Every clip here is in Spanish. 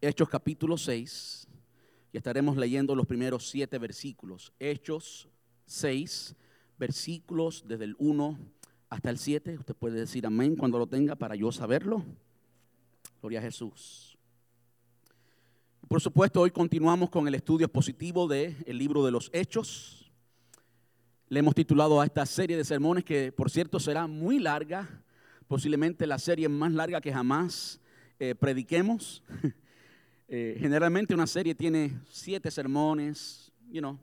Hechos capítulo 6 y estaremos leyendo los primeros siete versículos. Hechos 6, versículos desde el 1 hasta el 7. Usted puede decir amén cuando lo tenga para yo saberlo. Gloria a Jesús. Por supuesto, hoy continuamos con el estudio expositivo del libro de los Hechos. Le hemos titulado a esta serie de sermones que, por cierto, será muy larga, posiblemente la serie más larga que jamás eh, prediquemos. Eh, generalmente una serie tiene siete sermones, you know,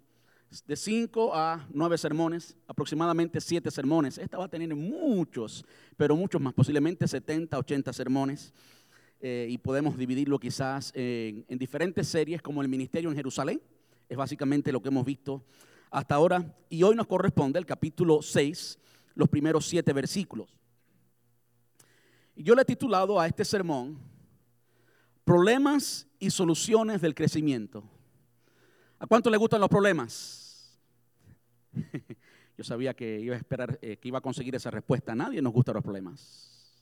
de cinco a nueve sermones, aproximadamente siete sermones. Esta va a tener muchos, pero muchos más, posiblemente 70, 80 sermones. Eh, y podemos dividirlo quizás en, en diferentes series como el Ministerio en Jerusalén. Es básicamente lo que hemos visto hasta ahora. Y hoy nos corresponde el capítulo 6, los primeros siete versículos. Yo le he titulado a este sermón Problemas y soluciones del crecimiento. ¿A cuánto le gustan los problemas? Yo sabía que iba a esperar, eh, que iba a conseguir esa respuesta. A nadie nos gustan los problemas.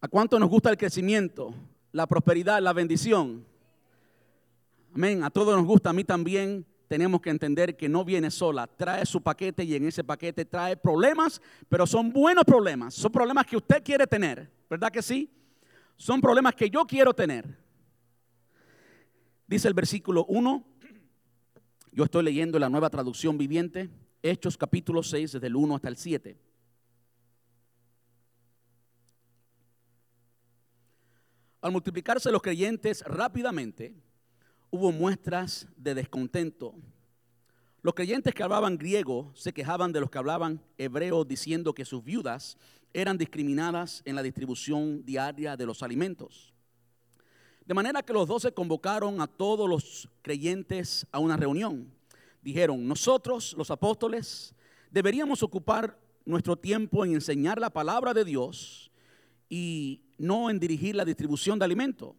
¿A cuánto nos gusta el crecimiento, la prosperidad, la bendición? Amén. A todos nos gusta, a mí también. Tenemos que entender que no viene sola, trae su paquete y en ese paquete trae problemas, pero son buenos problemas, son problemas que usted quiere tener, ¿verdad que sí? Son problemas que yo quiero tener. Dice el versículo 1, yo estoy leyendo la nueva traducción viviente, Hechos capítulo 6, desde el 1 hasta el 7. Al multiplicarse los creyentes rápidamente, hubo muestras de descontento. Los creyentes que hablaban griego se quejaban de los que hablaban hebreo diciendo que sus viudas eran discriminadas en la distribución diaria de los alimentos. De manera que los doce convocaron a todos los creyentes a una reunión. Dijeron, nosotros los apóstoles deberíamos ocupar nuestro tiempo en enseñar la palabra de Dios y no en dirigir la distribución de alimentos.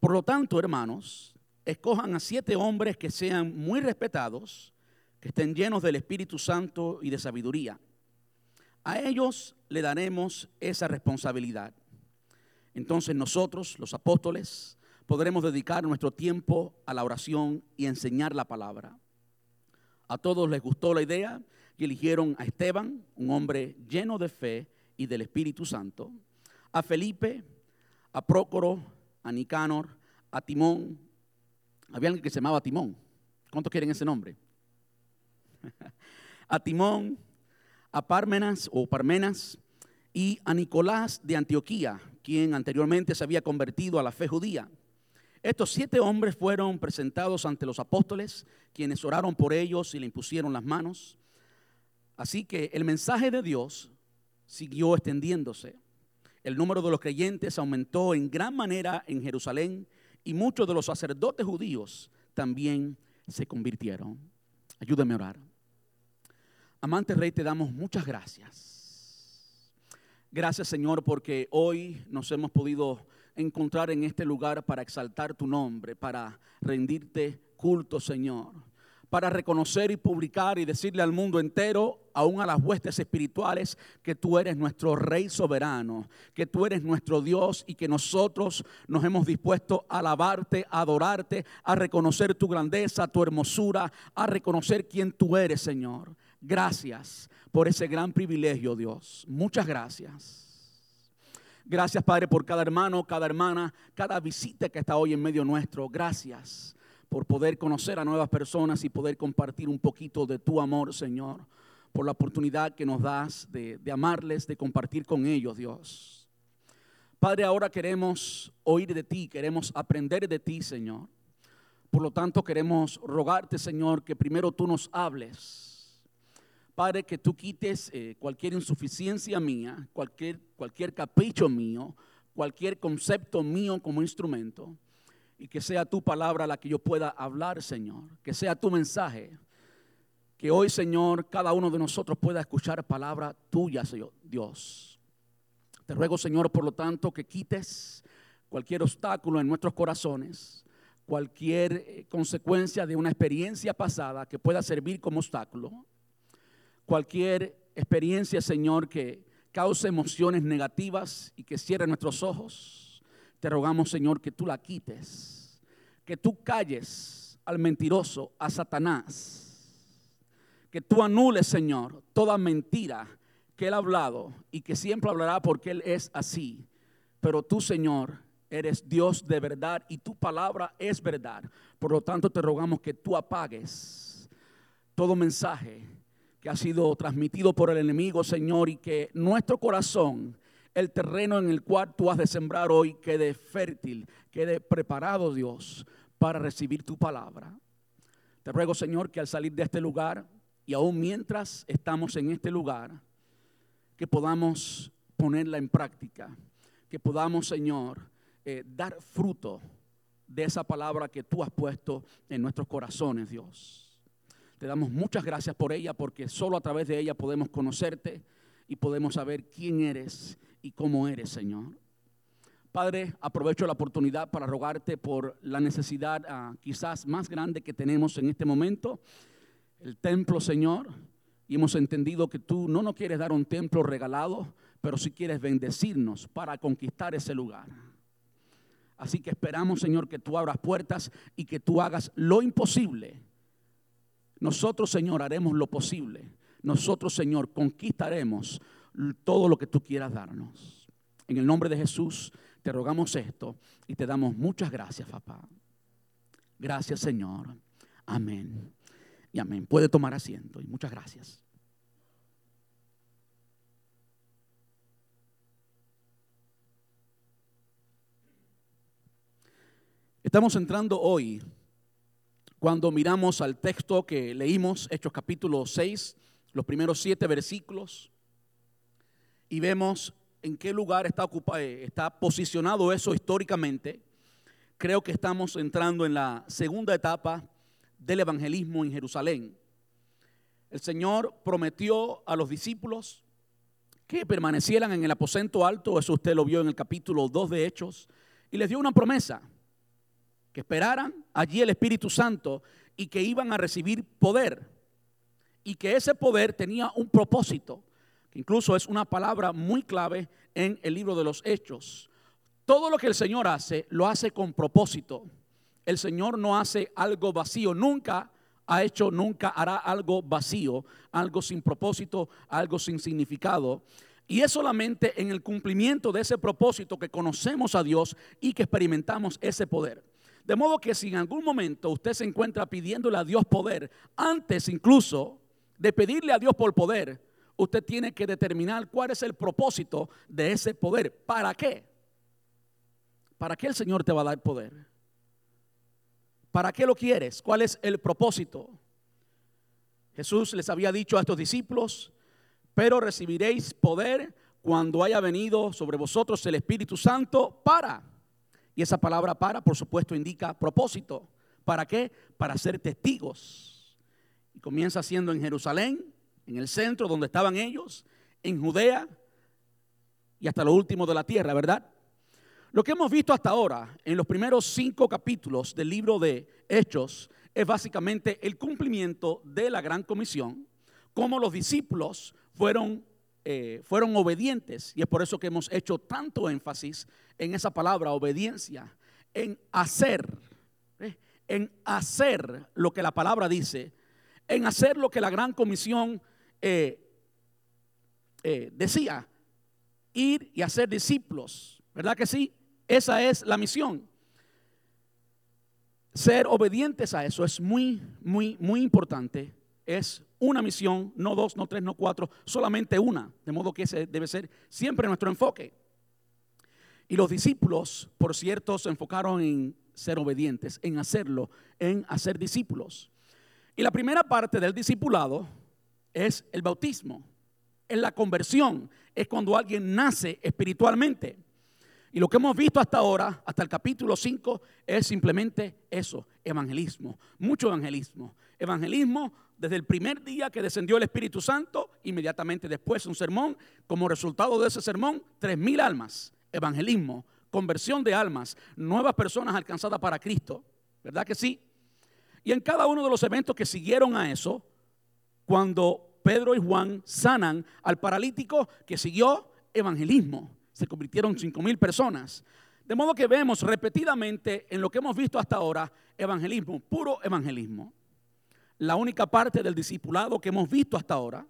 Por lo tanto, hermanos, escojan a siete hombres que sean muy respetados, que estén llenos del Espíritu Santo y de sabiduría. A ellos le daremos esa responsabilidad. Entonces nosotros, los apóstoles, podremos dedicar nuestro tiempo a la oración y enseñar la palabra. A todos les gustó la idea y eligieron a Esteban, un hombre lleno de fe y del Espíritu Santo, a Felipe, a Prócoro, a Nicanor, a Timón. Había alguien que se llamaba Timón. ¿Cuántos quieren ese nombre? a Timón, a Parmenas o Parmenas y a Nicolás de Antioquía, quien anteriormente se había convertido a la fe judía. Estos siete hombres fueron presentados ante los apóstoles, quienes oraron por ellos y le impusieron las manos. Así que el mensaje de Dios siguió extendiéndose. El número de los creyentes aumentó en gran manera en Jerusalén y muchos de los sacerdotes judíos también se convirtieron. Ayúdame a orar. Amante Rey, te damos muchas gracias. Gracias Señor porque hoy nos hemos podido encontrar en este lugar para exaltar tu nombre, para rendirte culto Señor, para reconocer y publicar y decirle al mundo entero, aún a las huestes espirituales, que tú eres nuestro Rey soberano, que tú eres nuestro Dios y que nosotros nos hemos dispuesto a alabarte, a adorarte, a reconocer tu grandeza, tu hermosura, a reconocer quién tú eres Señor. Gracias por ese gran privilegio, Dios. Muchas gracias. Gracias, Padre, por cada hermano, cada hermana, cada visita que está hoy en medio nuestro. Gracias por poder conocer a nuevas personas y poder compartir un poquito de tu amor, Señor. Por la oportunidad que nos das de, de amarles, de compartir con ellos, Dios. Padre, ahora queremos oír de ti, queremos aprender de ti, Señor. Por lo tanto, queremos rogarte, Señor, que primero tú nos hables Padre, que tú quites eh, cualquier insuficiencia mía, cualquier, cualquier capricho mío, cualquier concepto mío como instrumento, y que sea tu palabra la que yo pueda hablar, Señor, que sea tu mensaje. Que hoy, Señor, cada uno de nosotros pueda escuchar palabra tuya, Señor, Dios. Te ruego, Señor, por lo tanto, que quites cualquier obstáculo en nuestros corazones, cualquier eh, consecuencia de una experiencia pasada que pueda servir como obstáculo cualquier experiencia, Señor, que cause emociones negativas y que cierre nuestros ojos, te rogamos, Señor, que tú la quites, que tú calles al mentiroso, a Satanás, que tú anules, Señor, toda mentira que él ha hablado y que siempre hablará porque él es así. Pero tú, Señor, eres Dios de verdad y tu palabra es verdad. Por lo tanto, te rogamos que tú apagues todo mensaje que ha sido transmitido por el enemigo, Señor, y que nuestro corazón, el terreno en el cual tú has de sembrar hoy, quede fértil, quede preparado, Dios, para recibir tu palabra. Te ruego, Señor, que al salir de este lugar, y aún mientras estamos en este lugar, que podamos ponerla en práctica, que podamos, Señor, eh, dar fruto de esa palabra que tú has puesto en nuestros corazones, Dios. Te damos muchas gracias por ella porque solo a través de ella podemos conocerte y podemos saber quién eres y cómo eres, Señor. Padre, aprovecho la oportunidad para rogarte por la necesidad ah, quizás más grande que tenemos en este momento, el templo, Señor. Y hemos entendido que tú no nos quieres dar un templo regalado, pero sí quieres bendecirnos para conquistar ese lugar. Así que esperamos, Señor, que tú abras puertas y que tú hagas lo imposible. Nosotros, Señor, haremos lo posible. Nosotros, Señor, conquistaremos todo lo que tú quieras darnos. En el nombre de Jesús te rogamos esto y te damos muchas gracias, papá. Gracias, Señor. Amén. Y amén. Puede tomar asiento y muchas gracias. Estamos entrando hoy cuando miramos al texto que leímos, Hechos capítulo 6, los primeros siete versículos, y vemos en qué lugar está, eh, está posicionado eso históricamente. Creo que estamos entrando en la segunda etapa del evangelismo en Jerusalén. El Señor prometió a los discípulos que permanecieran en el aposento alto, eso usted lo vio en el capítulo 2 de Hechos, y les dio una promesa que esperaran allí el Espíritu Santo y que iban a recibir poder. Y que ese poder tenía un propósito, que incluso es una palabra muy clave en el libro de los Hechos. Todo lo que el Señor hace, lo hace con propósito. El Señor no hace algo vacío, nunca ha hecho, nunca hará algo vacío, algo sin propósito, algo sin significado. Y es solamente en el cumplimiento de ese propósito que conocemos a Dios y que experimentamos ese poder. De modo que si en algún momento usted se encuentra pidiéndole a Dios poder, antes incluso de pedirle a Dios por poder, usted tiene que determinar cuál es el propósito de ese poder. ¿Para qué? ¿Para qué el Señor te va a dar poder? ¿Para qué lo quieres? ¿Cuál es el propósito? Jesús les había dicho a estos discípulos, pero recibiréis poder cuando haya venido sobre vosotros el Espíritu Santo para y esa palabra para, por supuesto, indica propósito. ¿Para qué? Para ser testigos. Y comienza siendo en Jerusalén, en el centro donde estaban ellos, en Judea y hasta lo último de la tierra, ¿verdad? Lo que hemos visto hasta ahora en los primeros cinco capítulos del libro de Hechos es básicamente el cumplimiento de la gran comisión, cómo los discípulos fueron eh, fueron obedientes, y es por eso que hemos hecho tanto énfasis en esa palabra, obediencia, en hacer, ¿eh? en hacer lo que la palabra dice, en hacer lo que la gran comisión eh, decía, ir y hacer discípulos, ¿verdad que sí? Esa es la misión. Ser obedientes a eso es muy, muy, muy importante. Es una misión, no dos, no tres, no cuatro, solamente una. De modo que ese debe ser siempre nuestro enfoque. Y los discípulos, por cierto, se enfocaron en ser obedientes, en hacerlo, en hacer discípulos. Y la primera parte del discipulado es el bautismo, es la conversión, es cuando alguien nace espiritualmente. Y lo que hemos visto hasta ahora, hasta el capítulo 5, es simplemente eso, evangelismo, mucho evangelismo. Evangelismo desde el primer día que descendió el Espíritu Santo, inmediatamente después un sermón, como resultado de ese sermón, tres mil almas, evangelismo, conversión de almas, nuevas personas alcanzadas para Cristo, ¿verdad que sí? Y en cada uno de los eventos que siguieron a eso, cuando Pedro y Juan sanan al paralítico que siguió evangelismo, se convirtieron cinco mil personas. De modo que vemos repetidamente en lo que hemos visto hasta ahora evangelismo, puro evangelismo. La única parte del discipulado que hemos visto hasta ahora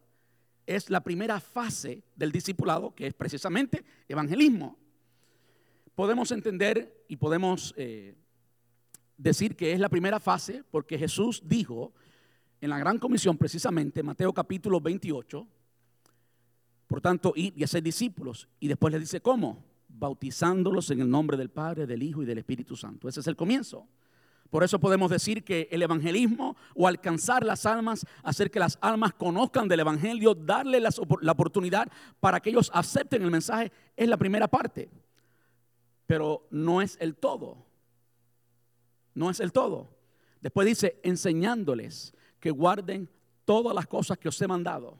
es la primera fase del discipulado, que es precisamente evangelismo. Podemos entender y podemos eh, decir que es la primera fase porque Jesús dijo en la gran comisión, precisamente, Mateo capítulo 28, por tanto, ir y hacer discípulos. Y después le dice, ¿cómo? Bautizándolos en el nombre del Padre, del Hijo y del Espíritu Santo. Ese es el comienzo. Por eso podemos decir que el evangelismo o alcanzar las almas, hacer que las almas conozcan del evangelio, darle la oportunidad para que ellos acepten el mensaje, es la primera parte. Pero no es el todo. No es el todo. Después dice, enseñándoles que guarden todas las cosas que os he mandado.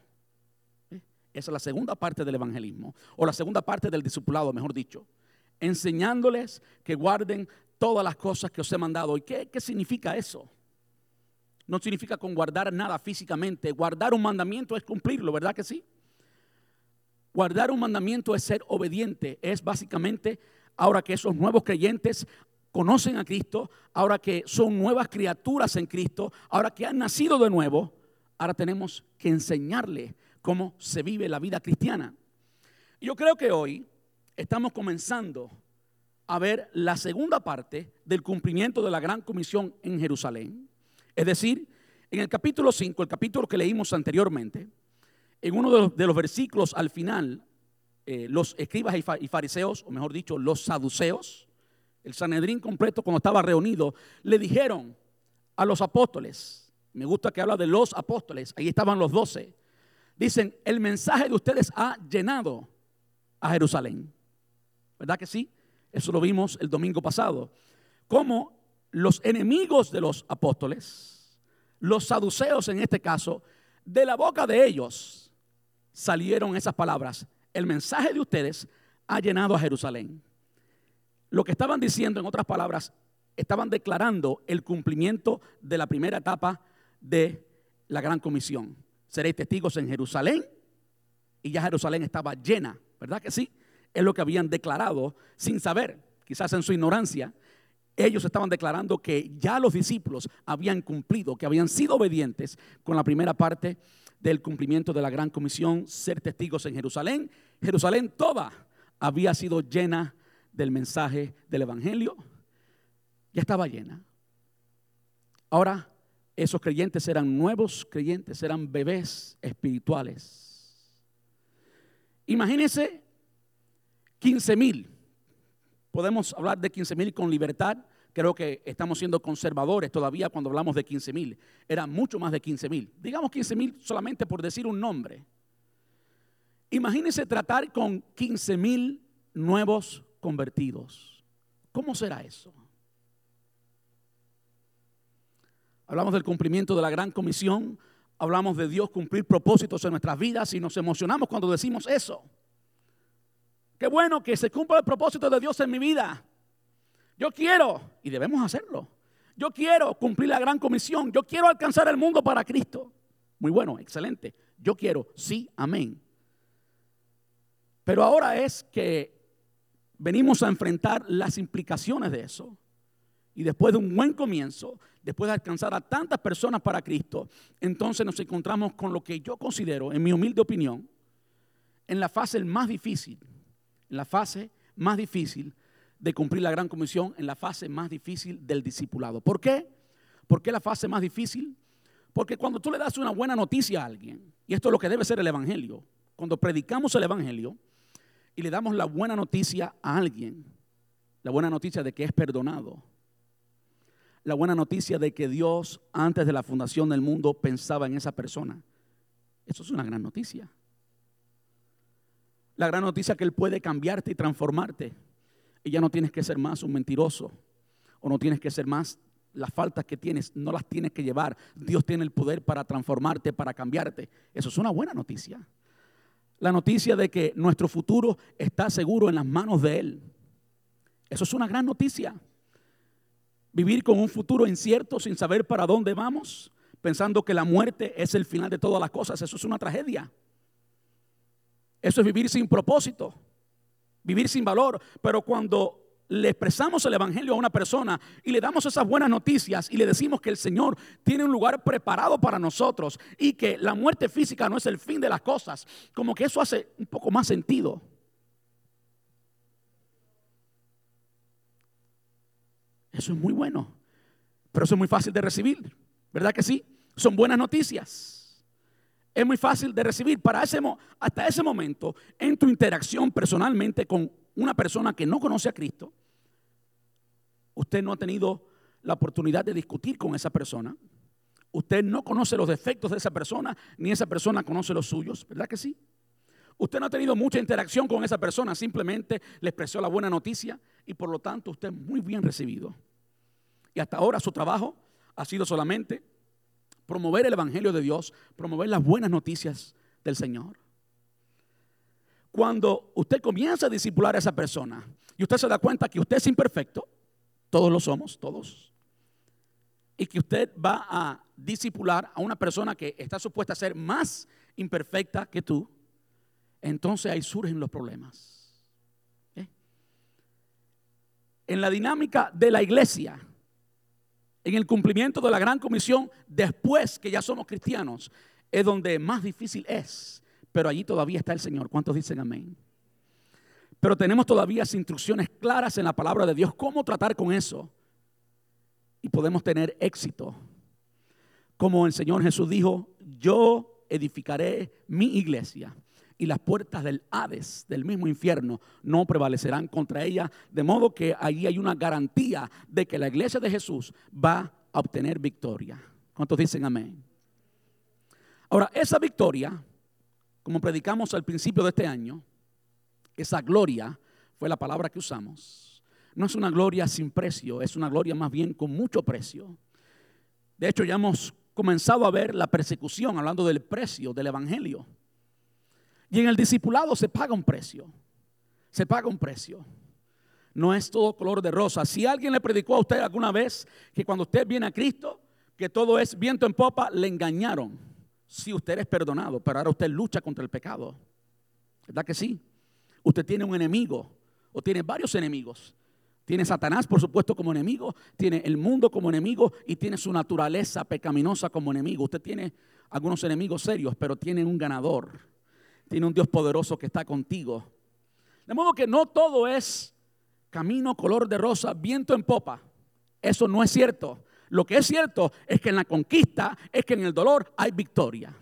¿Eh? Esa es la segunda parte del evangelismo, o la segunda parte del discipulado, mejor dicho. Enseñándoles que guarden todas las cosas que os he mandado. ¿Y qué, qué significa eso? No significa con guardar nada físicamente. Guardar un mandamiento es cumplirlo, ¿verdad que sí? Guardar un mandamiento es ser obediente. Es básicamente, ahora que esos nuevos creyentes conocen a Cristo, ahora que son nuevas criaturas en Cristo, ahora que han nacido de nuevo, ahora tenemos que enseñarle cómo se vive la vida cristiana. Yo creo que hoy estamos comenzando a ver la segunda parte del cumplimiento de la gran comisión en Jerusalén. Es decir, en el capítulo 5, el capítulo que leímos anteriormente, en uno de los, versículos al final, eh, los escribas y fariseos, o mejor dicho, los saduceos, el Sanedrín completo cuando estaba reunido, le dijeron a los apóstoles, me gusta que habla de los apóstoles, ahí estaban los doce, dicen, el mensaje de ustedes ha llenado a Jerusalén. ¿Verdad que sí? Eso lo vimos el domingo pasado. Como los enemigos de los apóstoles, los saduceos en este caso, de la boca de ellos salieron esas palabras. El mensaje de ustedes ha llenado a Jerusalén. Lo que estaban diciendo, en otras palabras, estaban declarando el cumplimiento de la primera etapa de la gran comisión. Seréis testigos en Jerusalén y ya Jerusalén estaba llena, ¿verdad que sí? es lo que habían declarado sin saber, quizás en su ignorancia. Ellos estaban declarando que ya los discípulos habían cumplido, que habían sido obedientes con la primera parte del cumplimiento de la gran comisión, ser testigos en Jerusalén. Jerusalén toda había sido llena del mensaje del Evangelio. Ya estaba llena. Ahora esos creyentes eran nuevos creyentes, eran bebés espirituales. Imagínense 15 mil. Podemos hablar de 15 mil con libertad. Creo que estamos siendo conservadores todavía cuando hablamos de 15 mil. Era mucho más de 15 mil. Digamos 15 mil solamente por decir un nombre. Imagínense tratar con 15 mil nuevos convertidos. ¿Cómo será eso? Hablamos del cumplimiento de la gran comisión, hablamos de Dios cumplir propósitos en nuestras vidas y nos emocionamos cuando decimos eso. Qué bueno que se cumpla el propósito de Dios en mi vida. Yo quiero, y debemos hacerlo. Yo quiero cumplir la gran comisión. Yo quiero alcanzar el mundo para Cristo. Muy bueno, excelente. Yo quiero, sí, amén. Pero ahora es que venimos a enfrentar las implicaciones de eso. Y después de un buen comienzo, después de alcanzar a tantas personas para Cristo, entonces nos encontramos con lo que yo considero, en mi humilde opinión, en la fase más difícil en la fase más difícil de cumplir la gran comisión, en la fase más difícil del discipulado. ¿Por qué? ¿Por qué la fase más difícil? Porque cuando tú le das una buena noticia a alguien, y esto es lo que debe ser el Evangelio, cuando predicamos el Evangelio y le damos la buena noticia a alguien, la buena noticia de que es perdonado, la buena noticia de que Dios antes de la fundación del mundo pensaba en esa persona, eso es una gran noticia la gran noticia que Él puede cambiarte y transformarte. Y ya no tienes que ser más un mentiroso o no tienes que ser más las faltas que tienes, no las tienes que llevar. Dios tiene el poder para transformarte, para cambiarte. Eso es una buena noticia. La noticia de que nuestro futuro está seguro en las manos de Él. Eso es una gran noticia. Vivir con un futuro incierto sin saber para dónde vamos, pensando que la muerte es el final de todas las cosas, eso es una tragedia. Eso es vivir sin propósito, vivir sin valor. Pero cuando le expresamos el Evangelio a una persona y le damos esas buenas noticias y le decimos que el Señor tiene un lugar preparado para nosotros y que la muerte física no es el fin de las cosas, como que eso hace un poco más sentido. Eso es muy bueno, pero eso es muy fácil de recibir, ¿verdad que sí? Son buenas noticias. Es muy fácil de recibir. Para ese, hasta ese momento, en tu interacción personalmente con una persona que no conoce a Cristo, usted no ha tenido la oportunidad de discutir con esa persona. Usted no conoce los defectos de esa persona, ni esa persona conoce los suyos, ¿verdad que sí? Usted no ha tenido mucha interacción con esa persona, simplemente le expresó la buena noticia y por lo tanto usted es muy bien recibido. Y hasta ahora su trabajo ha sido solamente promover el Evangelio de Dios, promover las buenas noticias del Señor. Cuando usted comienza a discipular a esa persona y usted se da cuenta que usted es imperfecto, todos lo somos, todos, y que usted va a discipular a una persona que está supuesta a ser más imperfecta que tú, entonces ahí surgen los problemas. ¿Eh? En la dinámica de la iglesia, en el cumplimiento de la gran comisión, después que ya somos cristianos, es donde más difícil es. Pero allí todavía está el Señor. ¿Cuántos dicen amén? Pero tenemos todavía instrucciones claras en la palabra de Dios, cómo tratar con eso. Y podemos tener éxito. Como el Señor Jesús dijo, yo edificaré mi iglesia y las puertas del Hades, del mismo infierno, no prevalecerán contra ella. De modo que allí hay una garantía de que la iglesia de Jesús va a obtener victoria. ¿Cuántos dicen amén? Ahora, esa victoria, como predicamos al principio de este año, esa gloria fue la palabra que usamos. No es una gloria sin precio, es una gloria más bien con mucho precio. De hecho, ya hemos comenzado a ver la persecución, hablando del precio del Evangelio. Y en el discipulado se paga un precio. Se paga un precio. No es todo color de rosa. Si alguien le predicó a usted alguna vez que cuando usted viene a Cristo, que todo es viento en popa, le engañaron. Si usted es perdonado, pero ahora usted lucha contra el pecado. ¿Verdad que sí? Usted tiene un enemigo o tiene varios enemigos. Tiene Satanás, por supuesto, como enemigo, tiene el mundo como enemigo y tiene su naturaleza pecaminosa como enemigo. Usted tiene algunos enemigos serios, pero tiene un ganador tiene un Dios poderoso que está contigo. De modo que no todo es camino color de rosa, viento en popa. Eso no es cierto. Lo que es cierto es que en la conquista, es que en el dolor hay victoria.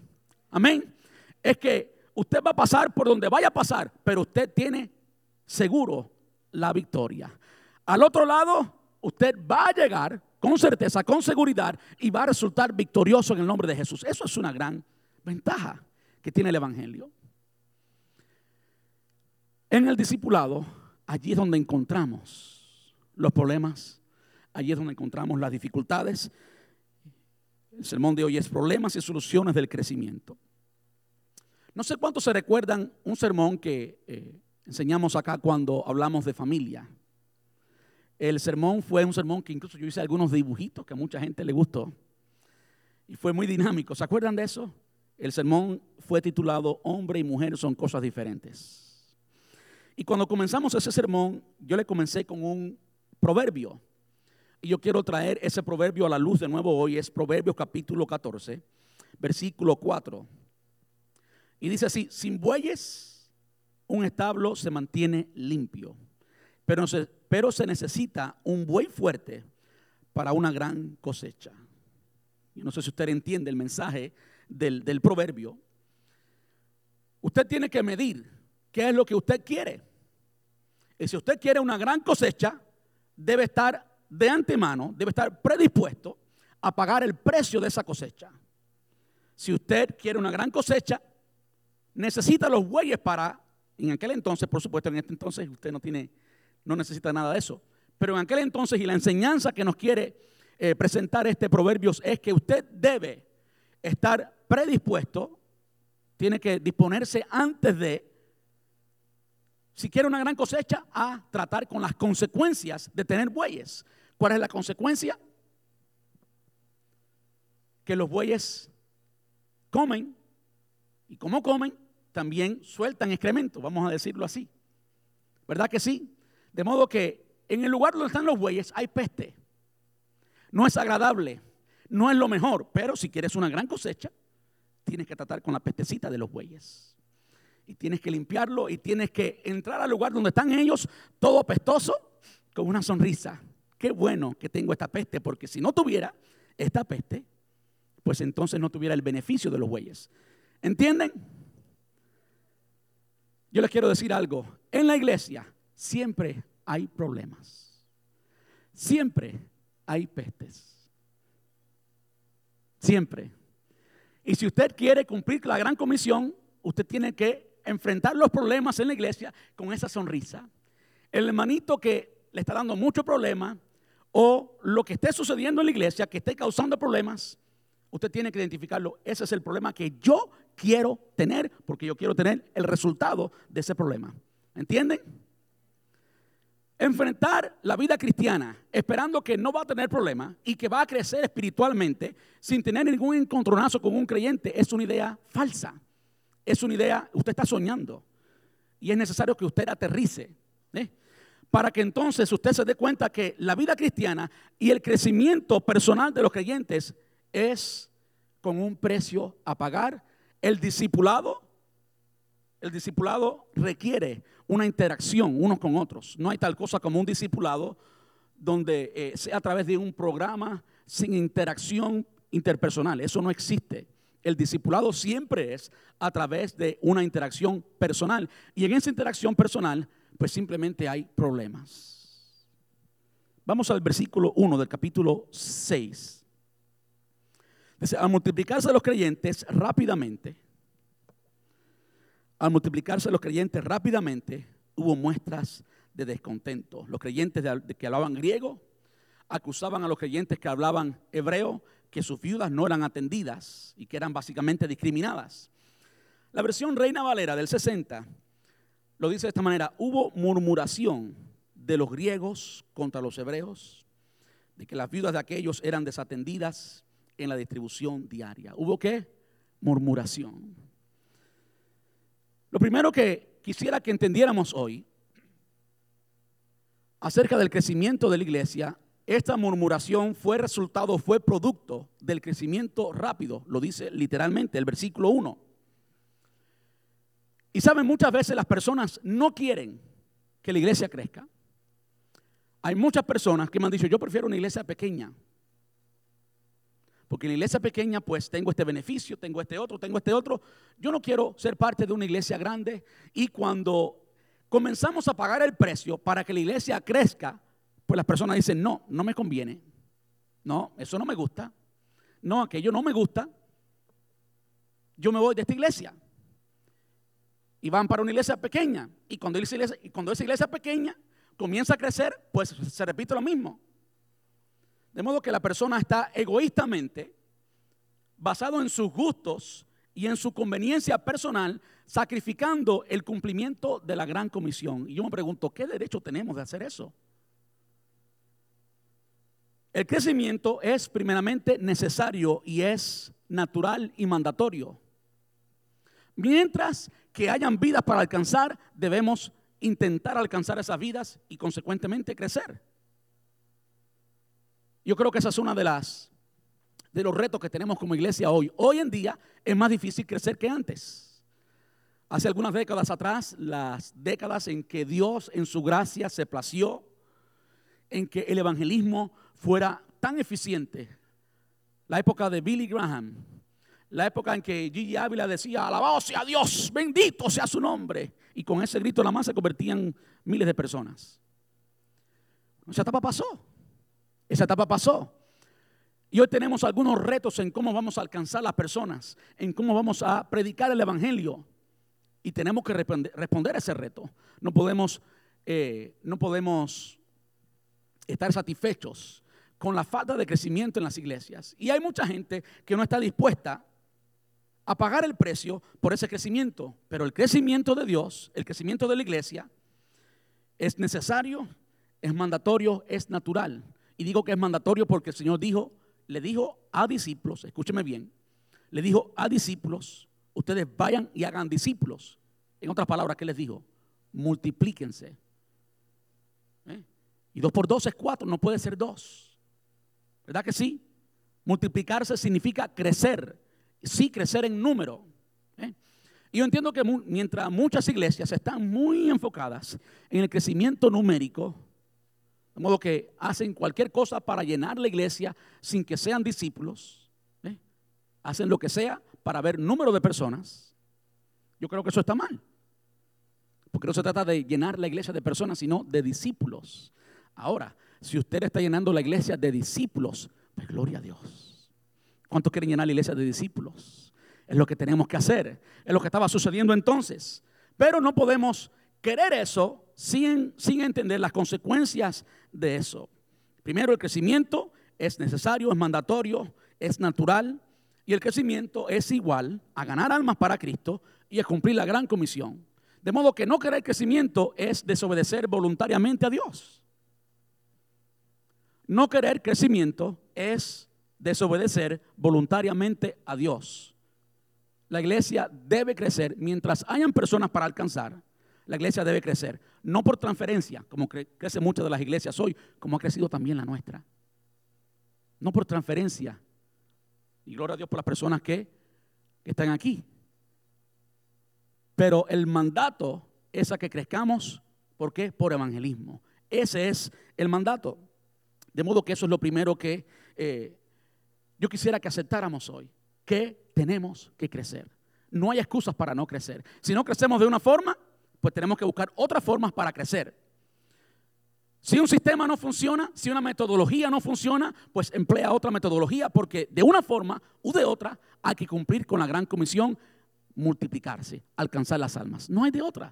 Amén. Es que usted va a pasar por donde vaya a pasar, pero usted tiene seguro la victoria. Al otro lado, usted va a llegar con certeza, con seguridad y va a resultar victorioso en el nombre de Jesús. Eso es una gran ventaja que tiene el Evangelio. En el discipulado, allí es donde encontramos los problemas, allí es donde encontramos las dificultades. El sermón de hoy es problemas y soluciones del crecimiento. No sé cuántos se recuerdan un sermón que eh, enseñamos acá cuando hablamos de familia. El sermón fue un sermón que incluso yo hice algunos dibujitos que a mucha gente le gustó. Y fue muy dinámico. ¿Se acuerdan de eso? El sermón fue titulado Hombre y mujer son cosas diferentes. Y cuando comenzamos ese sermón, yo le comencé con un proverbio. Y yo quiero traer ese proverbio a la luz de nuevo hoy. Es Proverbios capítulo 14, versículo 4. Y dice así, sin bueyes un establo se mantiene limpio, pero se, pero se necesita un buey fuerte para una gran cosecha. Yo no sé si usted entiende el mensaje del, del proverbio. Usted tiene que medir qué es lo que usted quiere. Y si usted quiere una gran cosecha, debe estar de antemano, debe estar predispuesto a pagar el precio de esa cosecha. Si usted quiere una gran cosecha, necesita los bueyes para, en aquel entonces, por supuesto, en este entonces usted no tiene, no necesita nada de eso. Pero en aquel entonces y la enseñanza que nos quiere eh, presentar este Proverbios es que usted debe estar predispuesto, tiene que disponerse antes de si quiere una gran cosecha, a tratar con las consecuencias de tener bueyes. ¿Cuál es la consecuencia? Que los bueyes comen y como comen, también sueltan excremento, vamos a decirlo así. ¿Verdad que sí? De modo que en el lugar donde están los bueyes hay peste. No es agradable, no es lo mejor, pero si quieres una gran cosecha, tienes que tratar con la pestecita de los bueyes. Y tienes que limpiarlo y tienes que entrar al lugar donde están ellos, todo apestoso, con una sonrisa. Qué bueno que tengo esta peste, porque si no tuviera esta peste, pues entonces no tuviera el beneficio de los bueyes. ¿Entienden? Yo les quiero decir algo. En la iglesia siempre hay problemas. Siempre hay pestes. Siempre. Y si usted quiere cumplir la gran comisión, usted tiene que enfrentar los problemas en la iglesia con esa sonrisa. El hermanito que le está dando mucho problema o lo que esté sucediendo en la iglesia que esté causando problemas, usted tiene que identificarlo. Ese es el problema que yo quiero tener porque yo quiero tener el resultado de ese problema. ¿Entienden? Enfrentar la vida cristiana esperando que no va a tener problemas y que va a crecer espiritualmente sin tener ningún encontronazo con un creyente es una idea falsa. Es una idea, usted está soñando y es necesario que usted aterrice. ¿eh? Para que entonces usted se dé cuenta que la vida cristiana y el crecimiento personal de los creyentes es con un precio a pagar. El discipulado, el discipulado requiere una interacción unos con otros. No hay tal cosa como un discipulado donde eh, sea a través de un programa sin interacción interpersonal. Eso no existe. El discipulado siempre es a través de una interacción personal. Y en esa interacción personal, pues simplemente hay problemas. Vamos al versículo 1 del capítulo 6. Dice, al multiplicarse los creyentes rápidamente, al multiplicarse los creyentes rápidamente, hubo muestras de descontento. Los creyentes que hablaban griego acusaban a los creyentes que hablaban hebreo que sus viudas no eran atendidas y que eran básicamente discriminadas. La versión Reina Valera del 60 lo dice de esta manera, hubo murmuración de los griegos contra los hebreos, de que las viudas de aquellos eran desatendidas en la distribución diaria. ¿Hubo qué? Murmuración. Lo primero que quisiera que entendiéramos hoy acerca del crecimiento de la iglesia, esta murmuración fue resultado, fue producto del crecimiento rápido, lo dice literalmente el versículo 1. Y saben, muchas veces las personas no quieren que la iglesia crezca. Hay muchas personas que me han dicho, yo prefiero una iglesia pequeña. Porque en la iglesia pequeña pues tengo este beneficio, tengo este otro, tengo este otro. Yo no quiero ser parte de una iglesia grande. Y cuando comenzamos a pagar el precio para que la iglesia crezca, pues las personas dicen, no, no me conviene. No, eso no me gusta. No, aquello no me gusta. Yo me voy de esta iglesia. Y van para una iglesia pequeña. Y cuando, esa iglesia, y cuando esa iglesia pequeña comienza a crecer, pues se repite lo mismo. De modo que la persona está egoístamente, basado en sus gustos y en su conveniencia personal, sacrificando el cumplimiento de la gran comisión. Y yo me pregunto, ¿qué derecho tenemos de hacer eso? El crecimiento es primeramente necesario y es natural y mandatorio. Mientras que hayan vidas para alcanzar, debemos intentar alcanzar esas vidas y consecuentemente crecer. Yo creo que esa es una de las de los retos que tenemos como iglesia hoy. Hoy en día es más difícil crecer que antes. Hace algunas décadas atrás, las décadas en que Dios en su gracia se plació en que el evangelismo fuera tan eficiente. La época de Billy Graham, la época en que Gigi Ávila decía, alabado sea Dios, bendito sea su nombre. Y con ese grito la más se convertían miles de personas. Esa etapa pasó. Esa etapa pasó. Y hoy tenemos algunos retos en cómo vamos a alcanzar las personas, en cómo vamos a predicar el Evangelio. Y tenemos que responder a ese reto. No podemos, eh, no podemos estar satisfechos con la falta de crecimiento en las iglesias. Y hay mucha gente que no está dispuesta a pagar el precio por ese crecimiento. Pero el crecimiento de Dios, el crecimiento de la iglesia, es necesario, es mandatorio, es natural. Y digo que es mandatorio porque el Señor dijo, le dijo a discípulos, escúcheme bien, le dijo a discípulos, ustedes vayan y hagan discípulos. En otras palabras, ¿qué les dijo? Multiplíquense. ¿Eh? Y dos por dos es cuatro, no puede ser dos. ¿Verdad que sí? Multiplicarse significa crecer, sí crecer en número. ¿eh? Y yo entiendo que mientras muchas iglesias están muy enfocadas en el crecimiento numérico, de modo que hacen cualquier cosa para llenar la iglesia sin que sean discípulos, ¿eh? hacen lo que sea para ver número de personas, yo creo que eso está mal. Porque no se trata de llenar la iglesia de personas, sino de discípulos. Ahora, si usted está llenando la iglesia de discípulos, pues gloria a Dios. ¿Cuántos quieren llenar la iglesia de discípulos? Es lo que tenemos que hacer. Es lo que estaba sucediendo entonces. Pero no podemos querer eso sin, sin entender las consecuencias de eso. Primero, el crecimiento es necesario, es mandatorio, es natural. Y el crecimiento es igual a ganar almas para Cristo y a cumplir la gran comisión. De modo que no querer crecimiento es desobedecer voluntariamente a Dios. No querer crecimiento es desobedecer voluntariamente a Dios. La iglesia debe crecer mientras hayan personas para alcanzar. La iglesia debe crecer, no por transferencia, como crece muchas de las iglesias hoy, como ha crecido también la nuestra. No por transferencia. Y gloria a Dios por las personas que, que están aquí. Pero el mandato es a que crezcamos, ¿por qué? Por evangelismo. Ese es el mandato. De modo que eso es lo primero que eh, yo quisiera que aceptáramos hoy, que tenemos que crecer. No hay excusas para no crecer. Si no crecemos de una forma, pues tenemos que buscar otras formas para crecer. Si un sistema no funciona, si una metodología no funciona, pues emplea otra metodología porque de una forma u de otra hay que cumplir con la gran comisión, multiplicarse, alcanzar las almas. No hay de otra.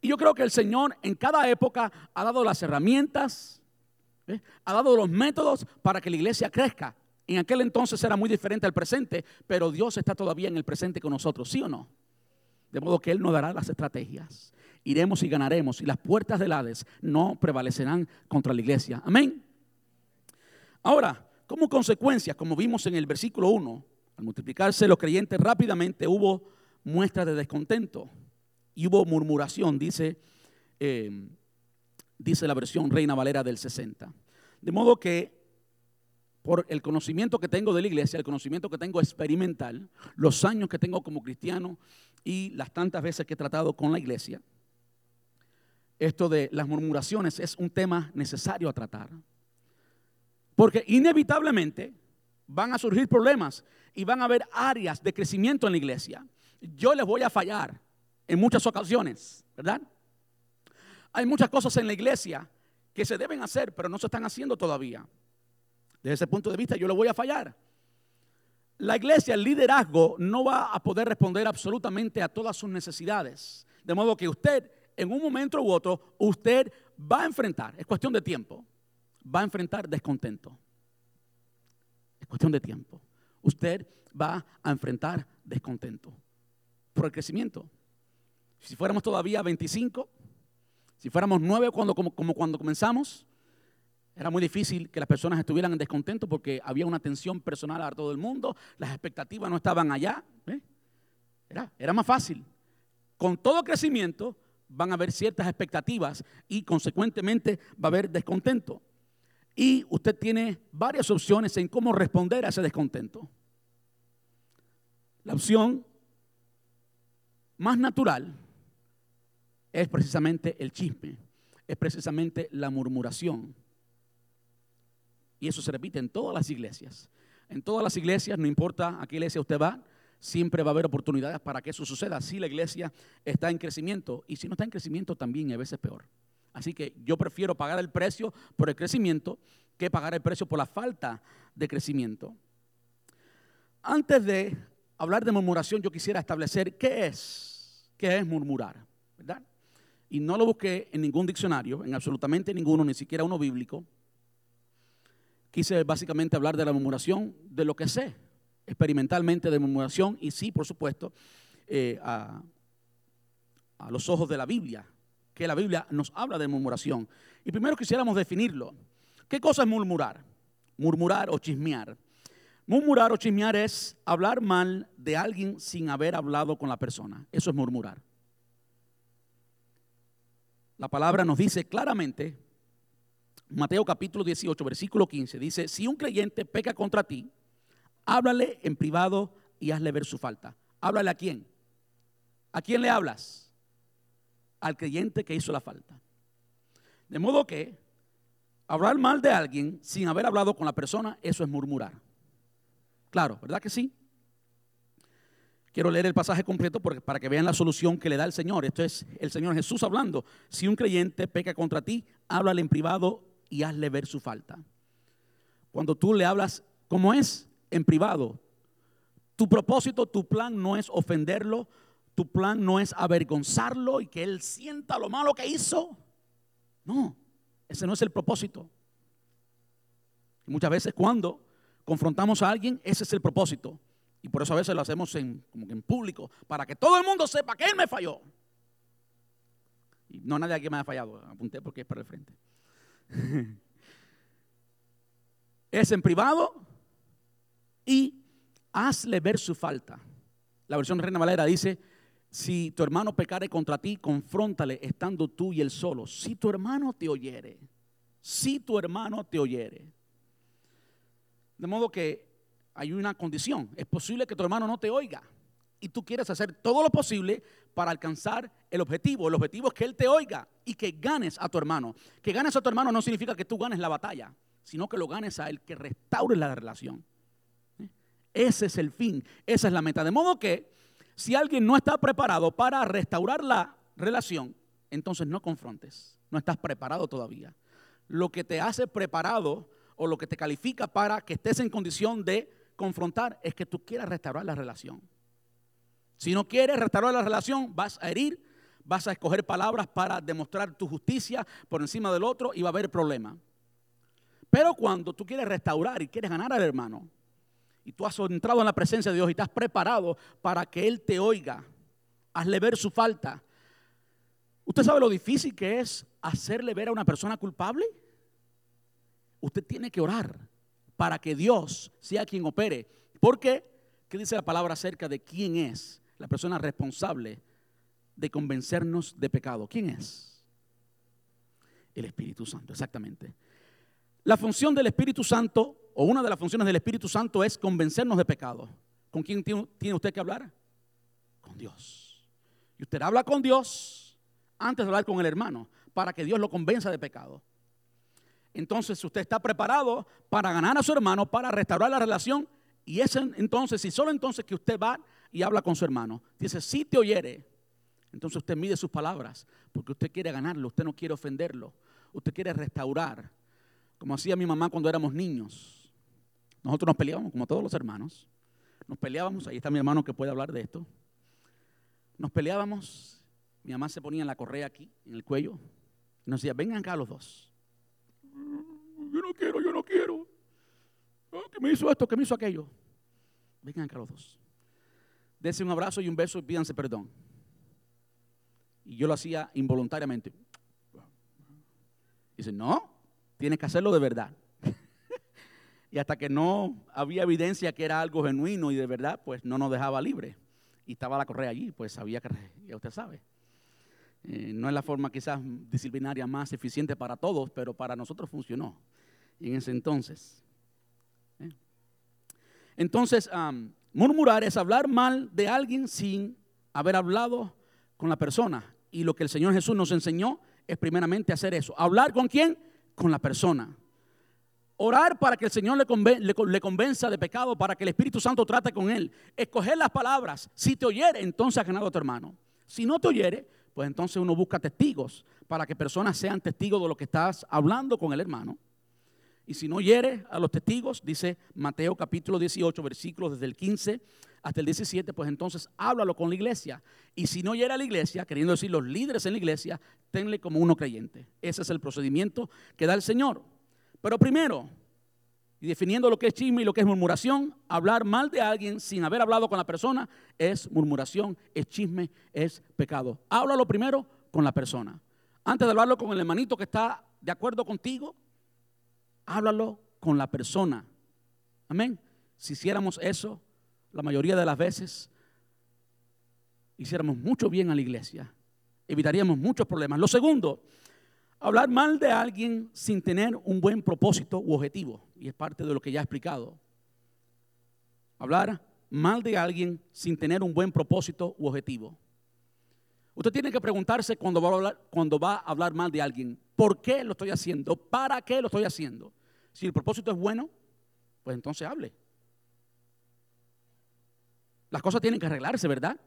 Y yo creo que el Señor en cada época ha dado las herramientas, ¿Eh? Ha dado los métodos para que la iglesia crezca. En aquel entonces era muy diferente al presente, pero Dios está todavía en el presente con nosotros, ¿sí o no? De modo que Él nos dará las estrategias. Iremos y ganaremos y las puertas del Hades no prevalecerán contra la iglesia. Amén. Ahora, como consecuencia, como vimos en el versículo 1, al multiplicarse los creyentes rápidamente hubo muestras de descontento y hubo murmuración, dice eh, dice la versión Reina Valera del 60. De modo que por el conocimiento que tengo de la iglesia, el conocimiento que tengo experimental, los años que tengo como cristiano y las tantas veces que he tratado con la iglesia, esto de las murmuraciones es un tema necesario a tratar. Porque inevitablemente van a surgir problemas y van a haber áreas de crecimiento en la iglesia. Yo les voy a fallar en muchas ocasiones, ¿verdad? Hay muchas cosas en la iglesia que se deben hacer, pero no se están haciendo todavía. Desde ese punto de vista yo le voy a fallar. La iglesia, el liderazgo, no va a poder responder absolutamente a todas sus necesidades. De modo que usted, en un momento u otro, usted va a enfrentar, es cuestión de tiempo, va a enfrentar descontento. Es cuestión de tiempo. Usted va a enfrentar descontento por el crecimiento. Si fuéramos todavía 25, si fuéramos nueve cuando, como, cuando comenzamos, era muy difícil que las personas estuvieran en descontento porque había una tensión personal a todo el mundo, las expectativas no estaban allá. ¿eh? Era, era más fácil. Con todo crecimiento van a haber ciertas expectativas y consecuentemente va a haber descontento. Y usted tiene varias opciones en cómo responder a ese descontento. La opción más natural es precisamente el chisme, es precisamente la murmuración. Y eso se repite en todas las iglesias. En todas las iglesias, no importa a qué iglesia usted va, siempre va a haber oportunidades para que eso suceda. Si la iglesia está en crecimiento y si no está en crecimiento también a veces peor. Así que yo prefiero pagar el precio por el crecimiento que pagar el precio por la falta de crecimiento. Antes de hablar de murmuración, yo quisiera establecer qué es, qué es murmurar, ¿verdad? Y no lo busqué en ningún diccionario, en absolutamente ninguno, ni siquiera uno bíblico. Quise básicamente hablar de la murmuración, de lo que sé, experimentalmente de murmuración, y sí, por supuesto, eh, a, a los ojos de la Biblia, que la Biblia nos habla de murmuración. Y primero quisiéramos definirlo. ¿Qué cosa es murmurar? Murmurar o chismear. Murmurar o chismear es hablar mal de alguien sin haber hablado con la persona. Eso es murmurar. La palabra nos dice claramente Mateo capítulo 18, versículo 15, dice, si un creyente peca contra ti, háblale en privado y hazle ver su falta. Háblale a quién. ¿A quién le hablas? Al creyente que hizo la falta. De modo que hablar mal de alguien sin haber hablado con la persona, eso es murmurar. Claro, ¿verdad que sí? Quiero leer el pasaje completo para que vean la solución que le da el Señor. Esto es el Señor Jesús hablando. Si un creyente peca contra ti, háblale en privado y hazle ver su falta. Cuando tú le hablas como es, en privado, tu propósito, tu plan no es ofenderlo, tu plan no es avergonzarlo y que él sienta lo malo que hizo. No, ese no es el propósito. muchas veces cuando confrontamos a alguien, ese es el propósito. Y por eso a veces lo hacemos en, como que en público, para que todo el mundo sepa que él me falló. Y no nadie aquí me ha fallado, apunté porque es para el frente. es en privado y hazle ver su falta. La versión Reina Valera dice, si tu hermano pecare contra ti, confróntale estando tú y él solo. Si tu hermano te oyere, si tu hermano te oyere. De modo que hay una condición. Es posible que tu hermano no te oiga y tú quieres hacer todo lo posible para alcanzar el objetivo. El objetivo es que él te oiga y que ganes a tu hermano. Que ganes a tu hermano no significa que tú ganes la batalla, sino que lo ganes a él, que restaure la relación. ¿Eh? Ese es el fin, esa es la meta. De modo que si alguien no está preparado para restaurar la relación, entonces no confrontes, no estás preparado todavía. Lo que te hace preparado o lo que te califica para que estés en condición de confrontar es que tú quieras restaurar la relación. Si no quieres restaurar la relación, vas a herir, vas a escoger palabras para demostrar tu justicia por encima del otro y va a haber problema. Pero cuando tú quieres restaurar y quieres ganar al hermano, y tú has entrado en la presencia de Dios y estás preparado para que Él te oiga, hazle ver su falta. ¿Usted sabe lo difícil que es hacerle ver a una persona culpable? Usted tiene que orar para que Dios sea quien opere. ¿Por qué? ¿Qué dice la palabra acerca de quién es la persona responsable de convencernos de pecado? ¿Quién es? El Espíritu Santo, exactamente. La función del Espíritu Santo, o una de las funciones del Espíritu Santo es convencernos de pecado. ¿Con quién tiene usted que hablar? Con Dios. Y usted habla con Dios antes de hablar con el hermano, para que Dios lo convenza de pecado entonces usted está preparado para ganar a su hermano, para restaurar la relación. Y es entonces, y solo entonces que usted va y habla con su hermano, dice, si te oyere, entonces usted mide sus palabras, porque usted quiere ganarlo, usted no quiere ofenderlo, usted quiere restaurar, como hacía mi mamá cuando éramos niños. Nosotros nos peleábamos como todos los hermanos, nos peleábamos, ahí está mi hermano que puede hablar de esto, nos peleábamos, mi mamá se ponía la correa aquí, en el cuello, y nos decía, vengan acá los dos yo no quiero, yo no quiero. Ah, que me hizo esto, que me hizo aquello. Vengan acá los dos. Dense un abrazo y un beso y pídanse perdón. Y yo lo hacía involuntariamente. Dice, no, tienes que hacerlo de verdad. y hasta que no había evidencia que era algo genuino y de verdad, pues no nos dejaba libre. Y estaba la correa allí, pues sabía que, ya usted sabe. Eh, no es la forma quizás disciplinaria más eficiente para todos, pero para nosotros funcionó en ese entonces. ¿eh? Entonces, murmurar es hablar mal de alguien sin haber hablado con la persona. Y lo que el Señor Jesús nos enseñó es primeramente hacer eso. ¿Hablar con quién? Con la persona. Orar para que el Señor le, le, convenza de pecado, para que el Espíritu Santo trate con él. Escoger las palabras. Si te oyere, entonces ha ganado a tu hermano. Si no te oyere, pues entonces uno busca testigos para que personas sean testigos de lo que estás hablando con el hermano. Y si no hiere a los testigos, dice Mateo capítulo 18, versículos desde el 15 hasta el 17, pues entonces háblalo con la iglesia. Y si no hiere a la iglesia, queriendo decir los líderes en la iglesia, tenle como uno creyente. Ese es el procedimiento que da el Señor. Pero primero, y definiendo lo que es chisme y lo que es murmuración, hablar mal de alguien sin haber hablado con la persona es murmuración, es chisme, es pecado. Háblalo primero con la persona. Antes de hablarlo con el hermanito que está de acuerdo contigo, háblalo con la persona. Amén. Si hiciéramos eso, la mayoría de las veces, hiciéramos mucho bien a la iglesia. Evitaríamos muchos problemas. Lo segundo, Hablar mal de alguien sin tener un buen propósito u objetivo. Y es parte de lo que ya he explicado. Hablar mal de alguien sin tener un buen propósito u objetivo. Usted tiene que preguntarse cuando va, a hablar, cuando va a hablar mal de alguien, ¿por qué lo estoy haciendo? ¿Para qué lo estoy haciendo? Si el propósito es bueno, pues entonces hable. Las cosas tienen que arreglarse, ¿verdad?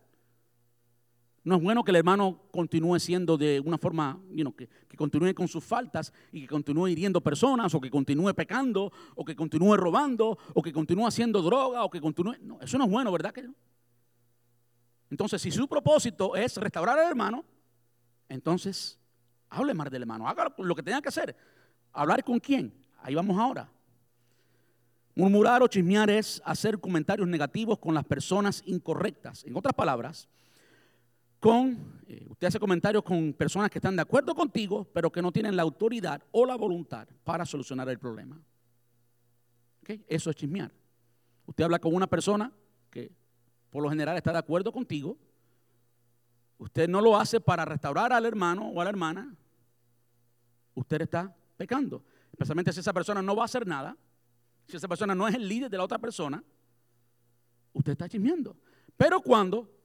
No es bueno que el hermano continúe siendo de una forma, que, que, continúe con sus faltas y que continúe hiriendo personas o que continúe pecando o que continúe robando o que continúe haciendo droga o que continúe... No, eso no es bueno, ¿verdad? Que Entonces, si su propósito es restaurar al hermano, entonces hable más del hermano, haga lo que tenga que hacer. ¿Hablar con quién? Ahí vamos ahora. Murmurar o chismear es hacer comentarios negativos con las personas incorrectas. En otras palabras, con, eh, usted hace comentarios con personas que están de acuerdo contigo, pero que no tienen la autoridad o la voluntad para solucionar el problema. Eso es chismear. Usted habla con una persona que por lo general está de acuerdo contigo. Usted no lo hace para restaurar al hermano o a la hermana. Usted está pecando. Especialmente si esa persona no va a hacer nada. Si esa persona no es el líder de la otra persona. Usted está chismeando. Pero cuando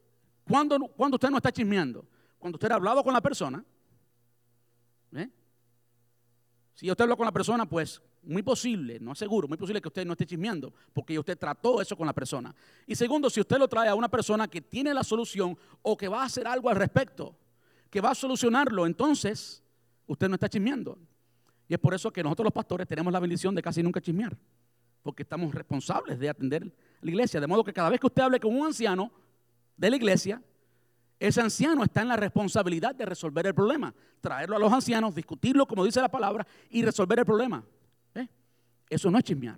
cuando, cuando usted no está chismeando, cuando usted ha hablado con la persona, ¿eh? si usted habló con la persona, pues muy posible, no seguro, muy posible que usted no esté chismeando, porque usted trató eso con la persona. Y segundo, si usted lo trae a una persona que tiene la solución o que va a hacer algo al respecto, que va a solucionarlo, entonces usted no está chismeando. Y es por eso que nosotros los pastores tenemos la bendición de casi nunca chismear, porque estamos responsables de atender la iglesia. De modo que cada vez que usted hable con un anciano, de la iglesia, ese anciano está en la responsabilidad de resolver el problema, traerlo a los ancianos, discutirlo como dice la palabra y resolver el problema. Eso no es chismear,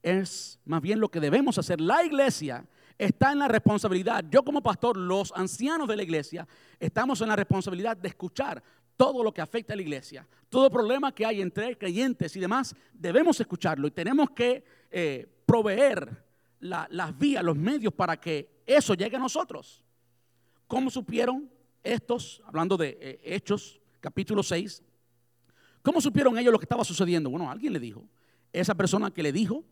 es más bien lo que debemos hacer. La iglesia está en la responsabilidad, yo como pastor, los ancianos de la iglesia, estamos en la responsabilidad de escuchar todo lo que afecta a la iglesia, todo problema que hay entre creyentes y demás, debemos escucharlo y tenemos que eh, proveer las vías, los medios para que eso llegue a nosotros. ¿Cómo supieron estos, hablando de eh, Hechos, capítulo 6, cómo supieron ellos lo que estaba sucediendo? Bueno, alguien le dijo. Esa persona que le dijo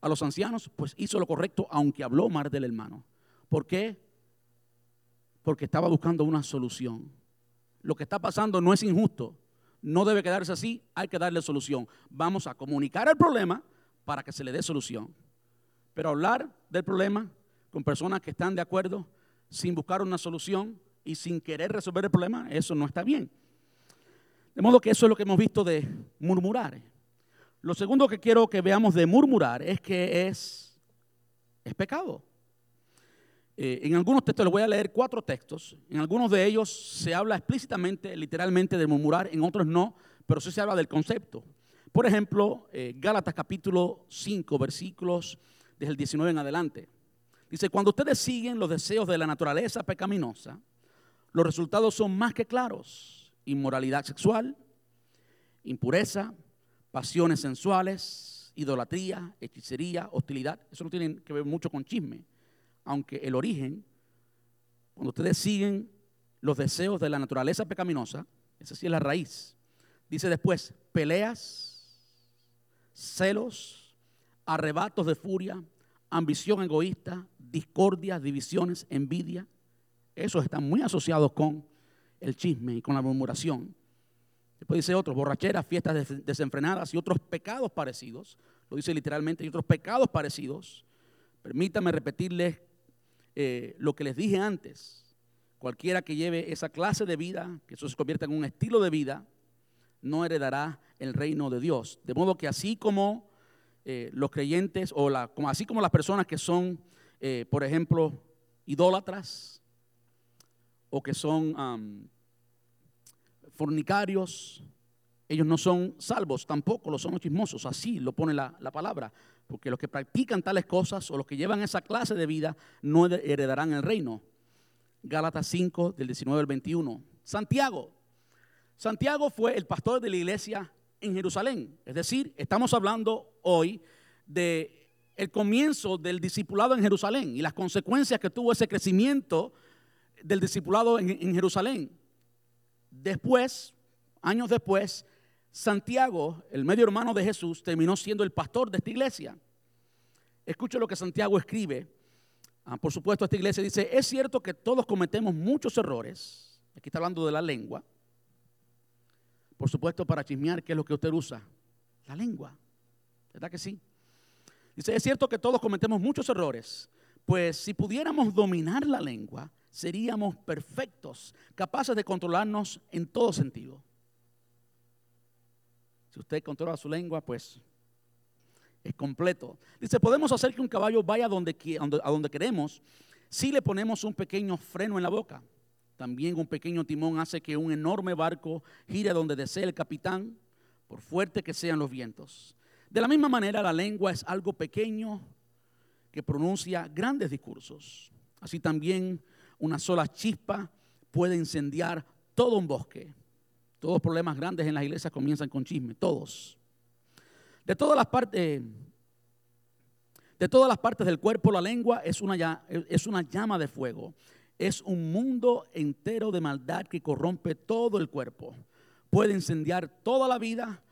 a los ancianos, pues hizo lo correcto, aunque habló mal del hermano. ¿Por qué? Porque estaba buscando una solución. Lo que está pasando no es injusto, no debe quedarse así, hay que darle solución. Vamos a comunicar el problema para que se le dé solución. Pero hablar del problema con personas que están de acuerdo sin buscar una solución y sin querer resolver el problema, eso no está bien. De modo que eso es lo que hemos visto de murmurar. Lo segundo que quiero que veamos de murmurar es que es, es pecado. Eh, en algunos textos, les voy a leer cuatro textos. En algunos de ellos se habla explícitamente, literalmente, de murmurar, en otros no, pero sí se habla del concepto. Por ejemplo, eh, Gálatas capítulo 5, versículos desde el 19 en adelante. Dice, cuando ustedes siguen los deseos de la naturaleza pecaminosa, los resultados son más que claros. Inmoralidad sexual, impureza, pasiones sensuales, idolatría, hechicería, hostilidad. Eso no tiene que ver mucho con chisme. Aunque el origen, cuando ustedes siguen los deseos de la naturaleza pecaminosa, esa sí es la raíz. Dice después, peleas, celos, arrebatos de furia, ambición egoísta, discordia, divisiones, envidia. Esos están muy asociados con el chisme y con la murmuración. Después dice otros, borracheras, fiestas desenfrenadas y otros pecados parecidos. Lo dice literalmente, y otros pecados parecidos. Permítame repetirles eh, lo que les dije antes. Cualquiera que lleve esa clase de vida, que eso se convierta en un estilo de vida, no heredará el reino de Dios. De modo que así como eh, los creyentes, o así como las personas que son, eh, por ejemplo, idólatras, o que son fornicarios, ellos no son salvos, tampoco lo son los chismosos, así lo pone la, la, palabra, porque los que practican tales cosas o los que llevan esa clase de vida no heredarán el reino. Gálatas 5, del 19 al 21. Santiago. Santiago fue el pastor de la iglesia en Jerusalén. Es decir, estamos hablando hoy de el comienzo del discipulado en Jerusalén y las consecuencias que tuvo ese crecimiento del discipulado en, Jerusalén. Después, años después, Santiago, el medio hermano de Jesús, terminó siendo el pastor de esta iglesia. Escuche lo que Santiago escribe. Ah, por supuesto, esta iglesia dice, es cierto que todos cometemos muchos errores. Aquí está hablando de la lengua. Por supuesto, para chismear, ¿qué es lo que usted usa? La lengua. ¿Verdad que sí? Dice, es cierto que todos cometemos muchos errores, pues si pudiéramos dominar la lengua, seríamos perfectos, capaces de controlarnos en todo sentido. Si usted controla su lengua, pues es completo. Dice, podemos hacer que un caballo vaya donde, a donde queremos si le ponemos un pequeño freno en la boca. También un pequeño timón hace que un enorme barco gire donde desee el capitán, por fuerte que sean los vientos. De la misma manera, la lengua es algo pequeño que pronuncia grandes discursos. Así también una sola chispa puede incendiar todo un bosque. Todos los problemas grandes en las iglesias comienzan con chisme, todos. De todas las partes, de todas las partes del cuerpo, la lengua es una, es una llama de fuego. Es un mundo entero de maldad que corrompe todo el cuerpo. Puede incendiar toda la vida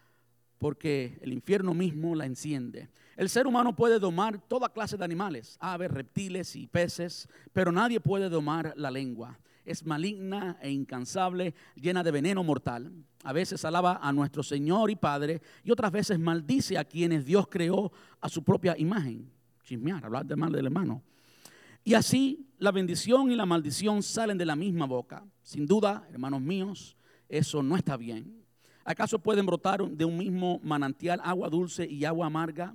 porque el infierno mismo la enciende. El ser humano puede domar toda clase de animales, aves, reptiles y peces, pero nadie puede domar la lengua. Es maligna e incansable, llena de veneno mortal. A veces alaba a nuestro Señor y Padre y otras veces maldice a quienes Dios creó a su propia imagen. Chismear, hablar de mal del hermano. Y así la bendición y la maldición salen de la misma boca. Sin duda, hermanos míos, eso no está bien. ¿Acaso pueden brotar de un mismo manantial agua dulce y agua amarga?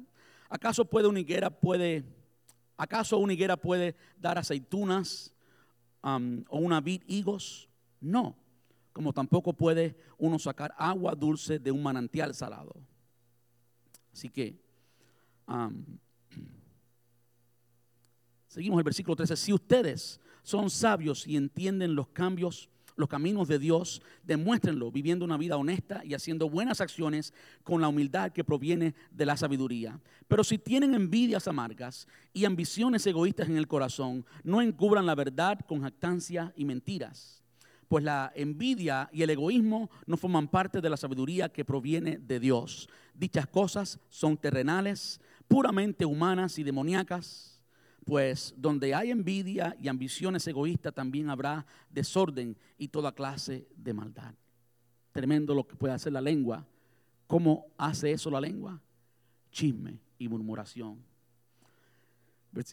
¿Acaso puede una higuera puede, acaso una higuera puede dar aceitunas o una vid higos? No, como tampoco puede uno sacar agua dulce de un manantial salado. Así que seguimos el versículo 13. Si ustedes son sabios y entienden los cambios los caminos de Dios, demuéstrenlo viviendo una vida honesta y haciendo buenas acciones con la humildad que proviene de la sabiduría. Pero si tienen envidias amargas y ambiciones egoístas en el corazón, no encubran la verdad con jactancia y mentiras. Pues la envidia y el egoísmo no forman parte de la sabiduría que proviene de Dios. Dichas cosas son terrenales, puramente humanas y demoníacas pues donde hay envidia y ambiciones egoístas también habrá desorden y toda clase de maldad. Tremendo lo que puede hacer la lengua. ¿Cómo hace eso la lengua? Chisme y murmuración.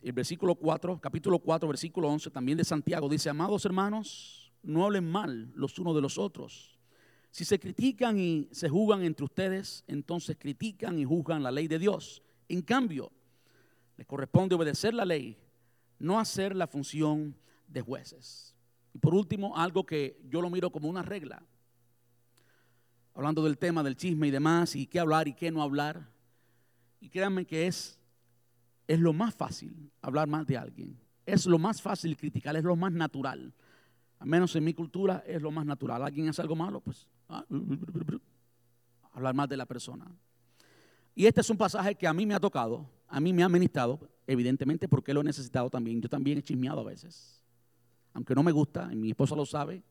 El versículo 4, capítulo 4, versículo 11, también de Santiago, dice, amados hermanos, no hablen mal los unos de los otros. Si se critican y se juzgan entre ustedes, entonces critican y juzgan la ley de Dios. En cambio, les corresponde obedecer la ley, no hacer la función de jueces. Y por último, algo que yo lo miro como una regla, hablando del tema del chisme y demás, y qué hablar y qué no hablar. Y créanme que es, es lo más fácil hablar mal de alguien. Es lo más fácil criticar, es lo más natural. Al menos en mi cultura es lo más natural. Alguien hace algo malo, pues ah, hablar mal de la persona. Y este es un pasaje que a mí me ha tocado a mí me ha ministrado, evidentemente porque lo he necesitado también. Yo también he chismeado a veces. Aunque no me gusta, y mi esposa lo sabe.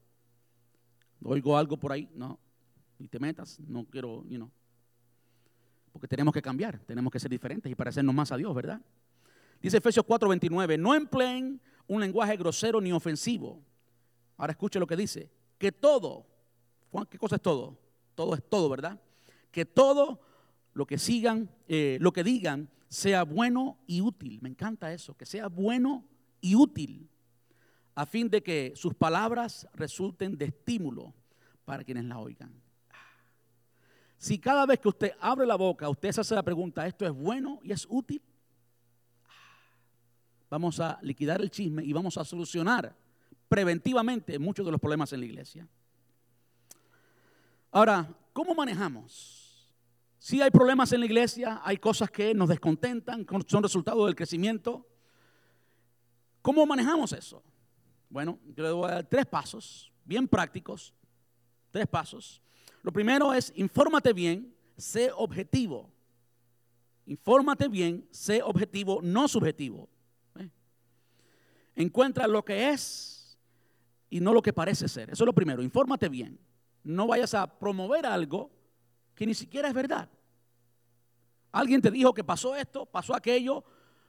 Oigo algo por ahí, no, ni te metas, no quiero, you know. Porque tenemos que cambiar, tenemos que ser diferentes y parecernos más a Dios, ¿verdad? Dice Efesios 4:29, no empleen un lenguaje grosero ni ofensivo. Ahora escuche lo que dice, que todo, ¿qué cosa es todo? Todo es todo, ¿verdad? Que todo lo que sigan, eh, lo que digan, sea bueno y útil. Me encanta eso, que sea bueno y útil, a fin de que sus palabras resulten de estímulo para quienes la oigan. Si cada vez que usted abre la boca, usted se hace la pregunta, ¿esto es bueno y es útil? Vamos a liquidar el chisme y vamos a solucionar preventivamente muchos de los problemas en la iglesia. Ahora, ¿cómo manejamos? Si hay problemas en la iglesia, hay cosas que nos descontentan, son resultado del crecimiento. ¿Cómo manejamos eso? Bueno, yo le voy a dar tres pasos, bien prácticos, tres pasos. Lo primero es, infórmate bien, sé objetivo. Infórmate bien, sé objetivo, no subjetivo. ¿Eh? Encuentra lo que es y no lo que parece ser. Eso es lo primero, infórmate bien. no vayas a promover algo que ni siquiera es verdad. Alguien te dijo que pasó esto, pasó aquello,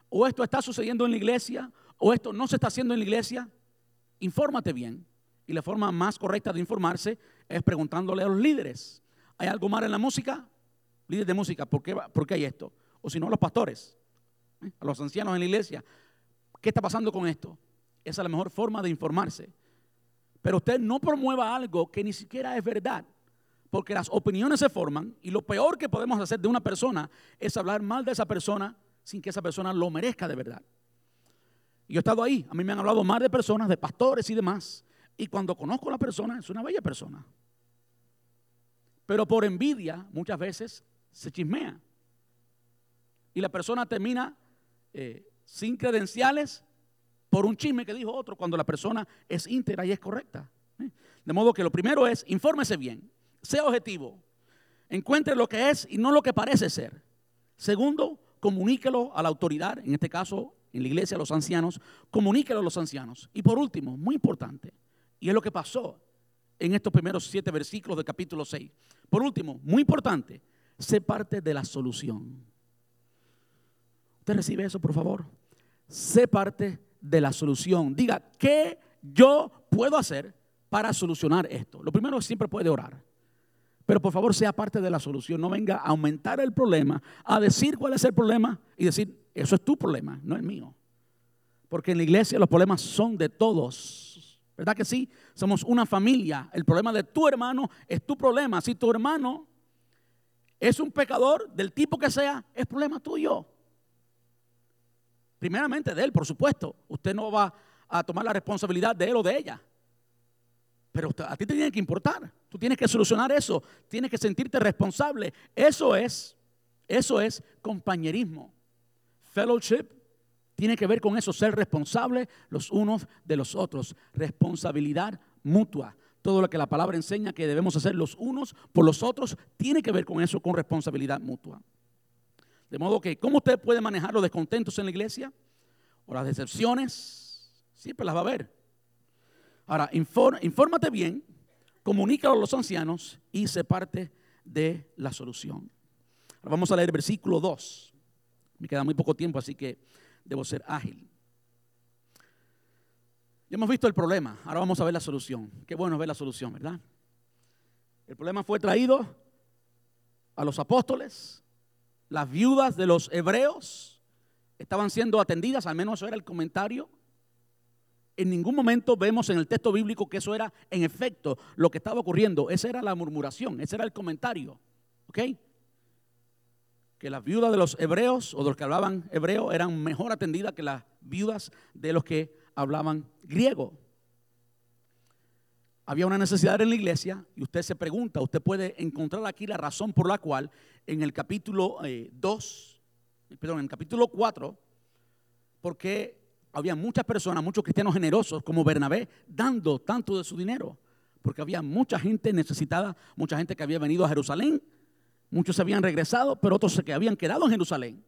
o esto está sucediendo en la iglesia, o esto no se está haciendo en la iglesia. Infórmate bien. Y la forma más correcta de informarse es preguntándole a los líderes. ¿Hay algo mal en la música? Líderes de música, ¿por qué, ¿por qué hay esto? O si no, a los pastores, ¿eh? a los ancianos en la iglesia. ¿Qué está pasando con esto? Esa es la mejor forma de informarse. Pero usted no promueva algo que ni siquiera es verdad. Porque las opiniones se forman y lo peor que podemos hacer de una persona es hablar mal de esa persona sin que esa persona lo merezca de verdad. Yo he estado ahí, a mí me han hablado mal de personas, de pastores y demás. Y cuando conozco a la persona, es una bella persona. Pero por envidia, muchas veces se chismea. Y la persona termina eh, sin credenciales por un chisme que dijo otro, cuando la persona es íntegra y es correcta. ¿eh? De modo que lo primero es, infórmese bien, sea objetivo, encuentre lo que es y no lo que parece ser. Segundo, comuníquelo a la autoridad, en este caso en la iglesia a los ancianos, comuníquelo a los ancianos. Y por último, muy importante, y es lo que pasó en estos primeros siete versículos del capítulo 6. Por último, muy importante, sé parte de la solución. ¿Usted recibe eso, por favor? Sé parte de la solución. Diga, ¿qué yo puedo hacer para solucionar esto? Lo primero siempre puede orar. Pero por favor sea parte de la solución. No venga a aumentar el problema, a decir cuál es el problema y decir, eso es tu problema, no es mío. Porque en la iglesia los problemas son de todos. ¿Verdad que sí? Somos una familia. El problema de tu hermano es tu problema. Si tu hermano es un pecador del tipo que sea, es problema tuyo. Primeramente de él, por supuesto. Usted no va a tomar la responsabilidad de él o de ella. Pero a ti te tiene que importar. Tú tienes que solucionar eso. Tienes que sentirte responsable. Eso es, eso es compañerismo. Fellowship tiene que ver con eso, ser responsable los unos de los otros. Responsabilidad mutua. Todo lo que la palabra enseña que debemos hacer los unos por los otros tiene que ver con eso, con responsabilidad mutua. De modo que, ¿cómo usted puede manejar los descontentos en la iglesia? O las decepciones, siempre las va a haber. Ahora, infórmate bien, comunícalo a los ancianos y se parte de la solución. Ahora vamos a leer versículo 2. Me queda muy poco tiempo, así que debo ser ágil. Ya hemos visto el problema, ahora vamos a ver la solución. Qué bueno ver la solución, ¿verdad? El problema fue traído a los apóstoles, las viudas de los hebreos estaban siendo atendidas, al menos eso era el comentario en ningún momento vemos en el texto bíblico que eso era en efecto lo que estaba ocurriendo. Esa era la murmuración, ese era el comentario. ¿Ok? Que las viudas de los hebreos o de los que hablaban hebreo eran mejor atendidas que las viudas de los que hablaban griego. Había una necesidad en la iglesia y usted se pregunta, usted puede encontrar aquí la razón por la cual en el capítulo 2, eh, perdón, en el capítulo 4, porque había muchas personas, muchos cristianos generosos como Bernabé, dando tanto de su dinero, porque había mucha gente necesitada, mucha gente que había venido a Jerusalén, muchos se habían regresado, pero otros se que habían quedado en Jerusalén,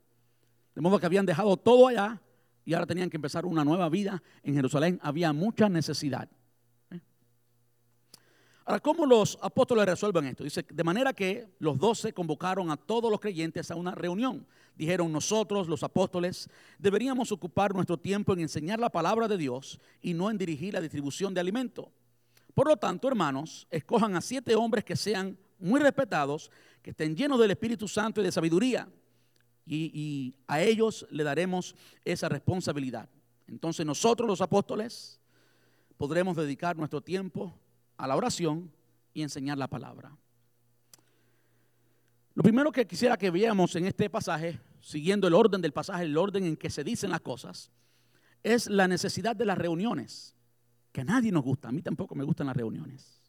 de modo que habían dejado todo allá y ahora tenían que empezar una nueva vida en Jerusalén, había mucha necesidad. Ahora, ¿cómo los apóstoles resuelven esto? Dice, de manera que los doce convocaron a todos los creyentes a una reunión dijeron nosotros, los apóstoles, deberíamos ocupar nuestro tiempo en enseñar la palabra de Dios y no en dirigir la distribución de alimento. Por lo tanto, hermanos, escojan a siete hombres que sean muy respetados, que estén llenos del Espíritu Santo y de sabiduría, y, y a ellos le daremos esa responsabilidad. Entonces nosotros los apóstoles podremos dedicar nuestro tiempo a la oración y enseñar la palabra. Lo primero que quisiera que veamos en este pasaje, siguiendo el orden del pasaje, el orden en que se dicen las cosas, es la necesidad de las reuniones, que a nadie nos gusta, a mí tampoco me gustan las reuniones.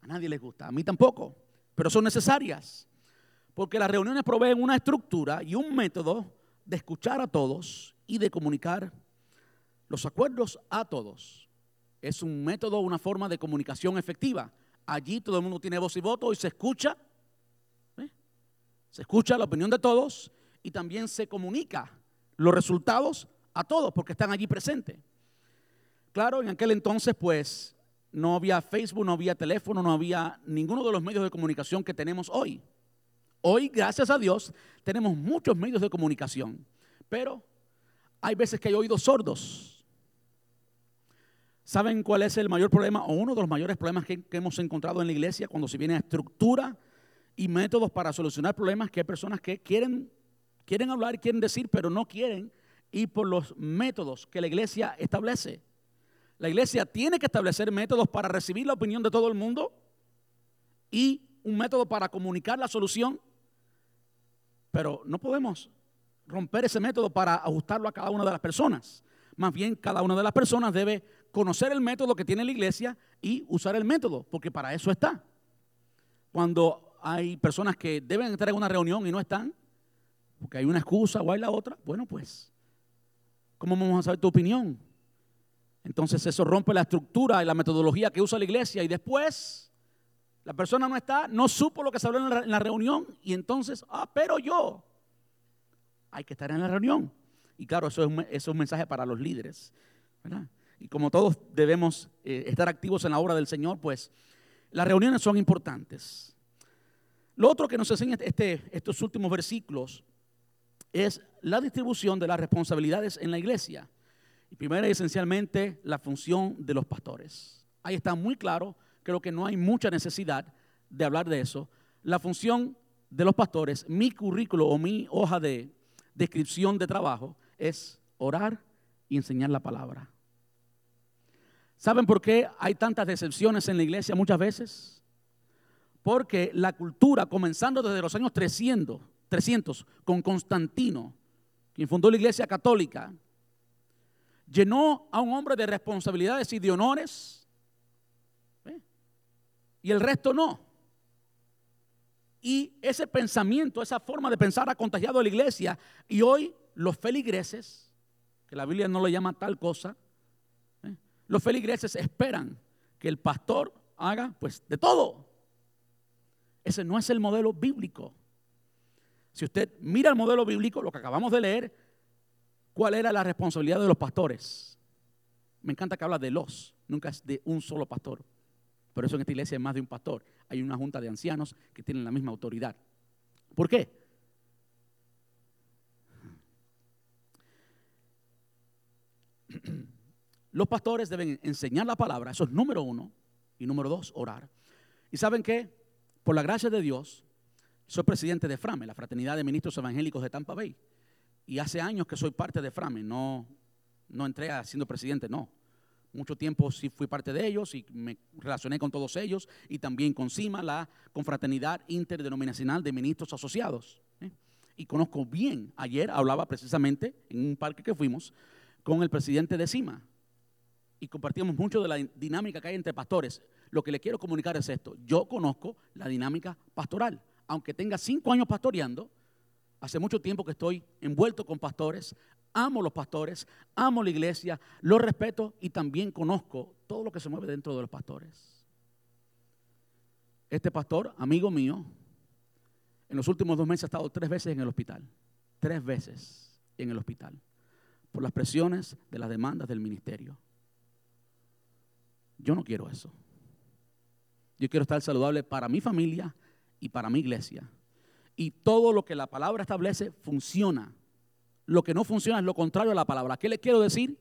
A nadie les gusta, a mí tampoco, pero son necesarias, porque las reuniones proveen una estructura y un método de escuchar a todos y de comunicar los acuerdos a todos. Es un método, una forma de comunicación efectiva. Allí todo el mundo tiene voz y voto y se escucha se escucha la opinión de todos y también se comunica los resultados a todos porque están allí presentes. Claro, en aquel entonces pues no había Facebook, no había teléfono, no había ninguno de los medios de comunicación que tenemos hoy. Hoy, gracias a Dios, tenemos muchos medios de comunicación, pero hay veces que hay oídos sordos. ¿Saben cuál es el mayor problema o uno de los mayores problemas que, hemos encontrado en la iglesia cuando se viene a estructura y métodos para solucionar problemas? Que hay personas que quieren, quieren hablar, quieren decir, pero no quieren ir por los métodos que la iglesia establece. La iglesia tiene que establecer métodos para recibir la opinión de todo el mundo y un método para comunicar la solución. Pero no podemos romper ese método para ajustarlo a cada una de las personas. Más bien, cada una de las personas debe conocer el método que tiene la iglesia y usar el método, porque para eso está. Cuando hay personas que deben estar en una reunión y no están, porque hay una excusa o hay la otra, bueno, pues, ¿cómo vamos a saber tu opinión? Entonces eso rompe la estructura y la metodología que usa la iglesia y después la persona no está, no supo lo que se habló en la, reunión y entonces, ah, pero yo, hay que estar en la reunión. Y claro, eso es un, mensaje para los líderes. Y como todos debemos eh, estar activos en la obra del Señor, pues las reuniones son importantes. Lo otro que nos enseña este, estos últimos versículos es la distribución de las responsabilidades en la iglesia. Y primero esencialmente la función de los pastores. Ahí está muy claro, creo que no hay mucha necesidad de hablar de eso. La función de los pastores, mi currículo o mi hoja de descripción de trabajo es orar y enseñar la palabra. ¿Saben por qué hay tantas decepciones en la iglesia muchas veces? Porque la cultura, comenzando desde los años 300, 300 con Constantino, quien fundó la iglesia católica, llenó a un hombre de responsabilidades y de honores ¿eh? y el resto no. Y ese pensamiento, esa forma de pensar ha contagiado a la iglesia y hoy los feligreses, que la Biblia no lo llama tal cosa. Los feligreses esperan que el pastor haga pues de todo. Ese no es el modelo bíblico. Si usted mira el modelo bíblico, lo que acabamos de leer, ¿Cuál era la responsabilidad de los pastores? Me encanta que habla de los, nunca es de un solo pastor. Por eso en esta iglesia hay más de un pastor. Hay una junta de ancianos que tienen la misma autoridad. ¿Por qué? Los pastores deben enseñar la palabra, eso es número uno. Y número dos, orar. ¿Y saben qué? Por la gracia de Dios, soy presidente de FRAME, la Fraternidad de Ministros Evangélicos de Tampa Bay. Y hace años que soy parte de Frame, no, no entré siendo presidente, no. Mucho tiempo sí fui parte de ellos y me relacioné con todos ellos y también con CIMA, la confraternidad interdenominacional de ministros asociados. ¿eh? Y conozco bien, ayer hablaba precisamente en un parque que fuimos con el presidente de CIMA y compartíamos mucho de la dinámica que hay entre pastores. Lo que le quiero comunicar es esto, yo conozco la dinámica pastoral, aunque tenga cinco años pastoreando, Hace mucho tiempo que estoy envuelto con pastores, amo los pastores, amo la iglesia, los respeto y también conozco todo lo que se mueve dentro de los pastores. Este pastor, amigo mío, en los últimos dos meses ha estado tres veces en el hospital, tres veces en el hospital, por las presiones de las demandas del ministerio. Yo no quiero eso. Yo quiero estar saludable para mi familia y para mi iglesia y todo lo que la palabra establece funciona. Lo que no funciona es lo contrario a la palabra. ¿Qué le quiero decir?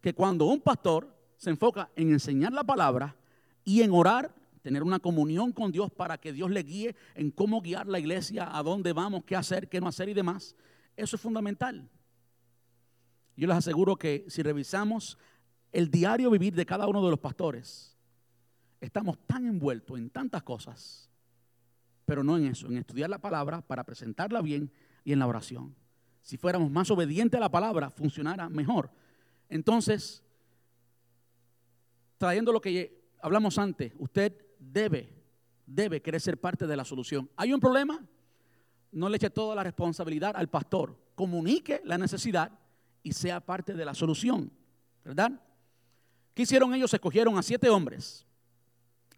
Que cuando un pastor se enfoca en enseñar la palabra y en orar, tener una comunión con Dios para que Dios le guíe en cómo guiar la iglesia, a dónde vamos, qué hacer, qué no hacer y demás, eso es fundamental. Yo les aseguro que si revisamos el diario vivir de cada uno de los pastores, estamos tan envueltos en tantas cosas pero no en eso, en estudiar la palabra para presentarla bien y en la oración. Si fuéramos más obedientes a la palabra, funcionara mejor. Entonces, trayendo lo que hablamos antes, usted debe, debe querer ser parte de la solución. ¿Hay un problema? No le eche toda la responsabilidad al pastor. Comunique la necesidad y sea parte de la solución. ¿Verdad? ¿Qué hicieron ellos? Escogieron a siete hombres.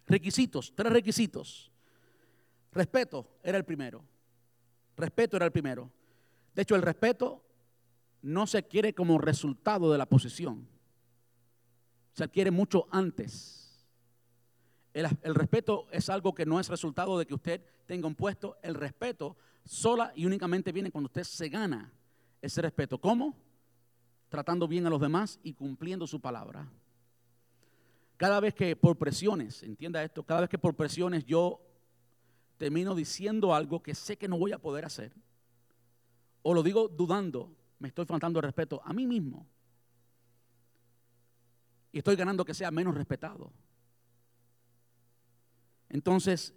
Requisitos, tres requisitos. Respeto era el primero. Respeto era el primero. De hecho, el respeto no se adquiere como resultado de la posición. Se adquiere mucho antes. El, el respeto es algo que no es resultado de que usted tenga un puesto. El respeto sola y únicamente viene cuando usted se gana ese respeto. ¿Cómo? Tratando bien a los demás y cumpliendo su palabra. Cada vez que por presiones, entienda esto, cada vez que por presiones yo termino diciendo algo que sé que no voy a poder hacer, o lo digo dudando, me estoy faltando respeto a mí mismo. Y estoy ganando que sea menos respetado. Entonces,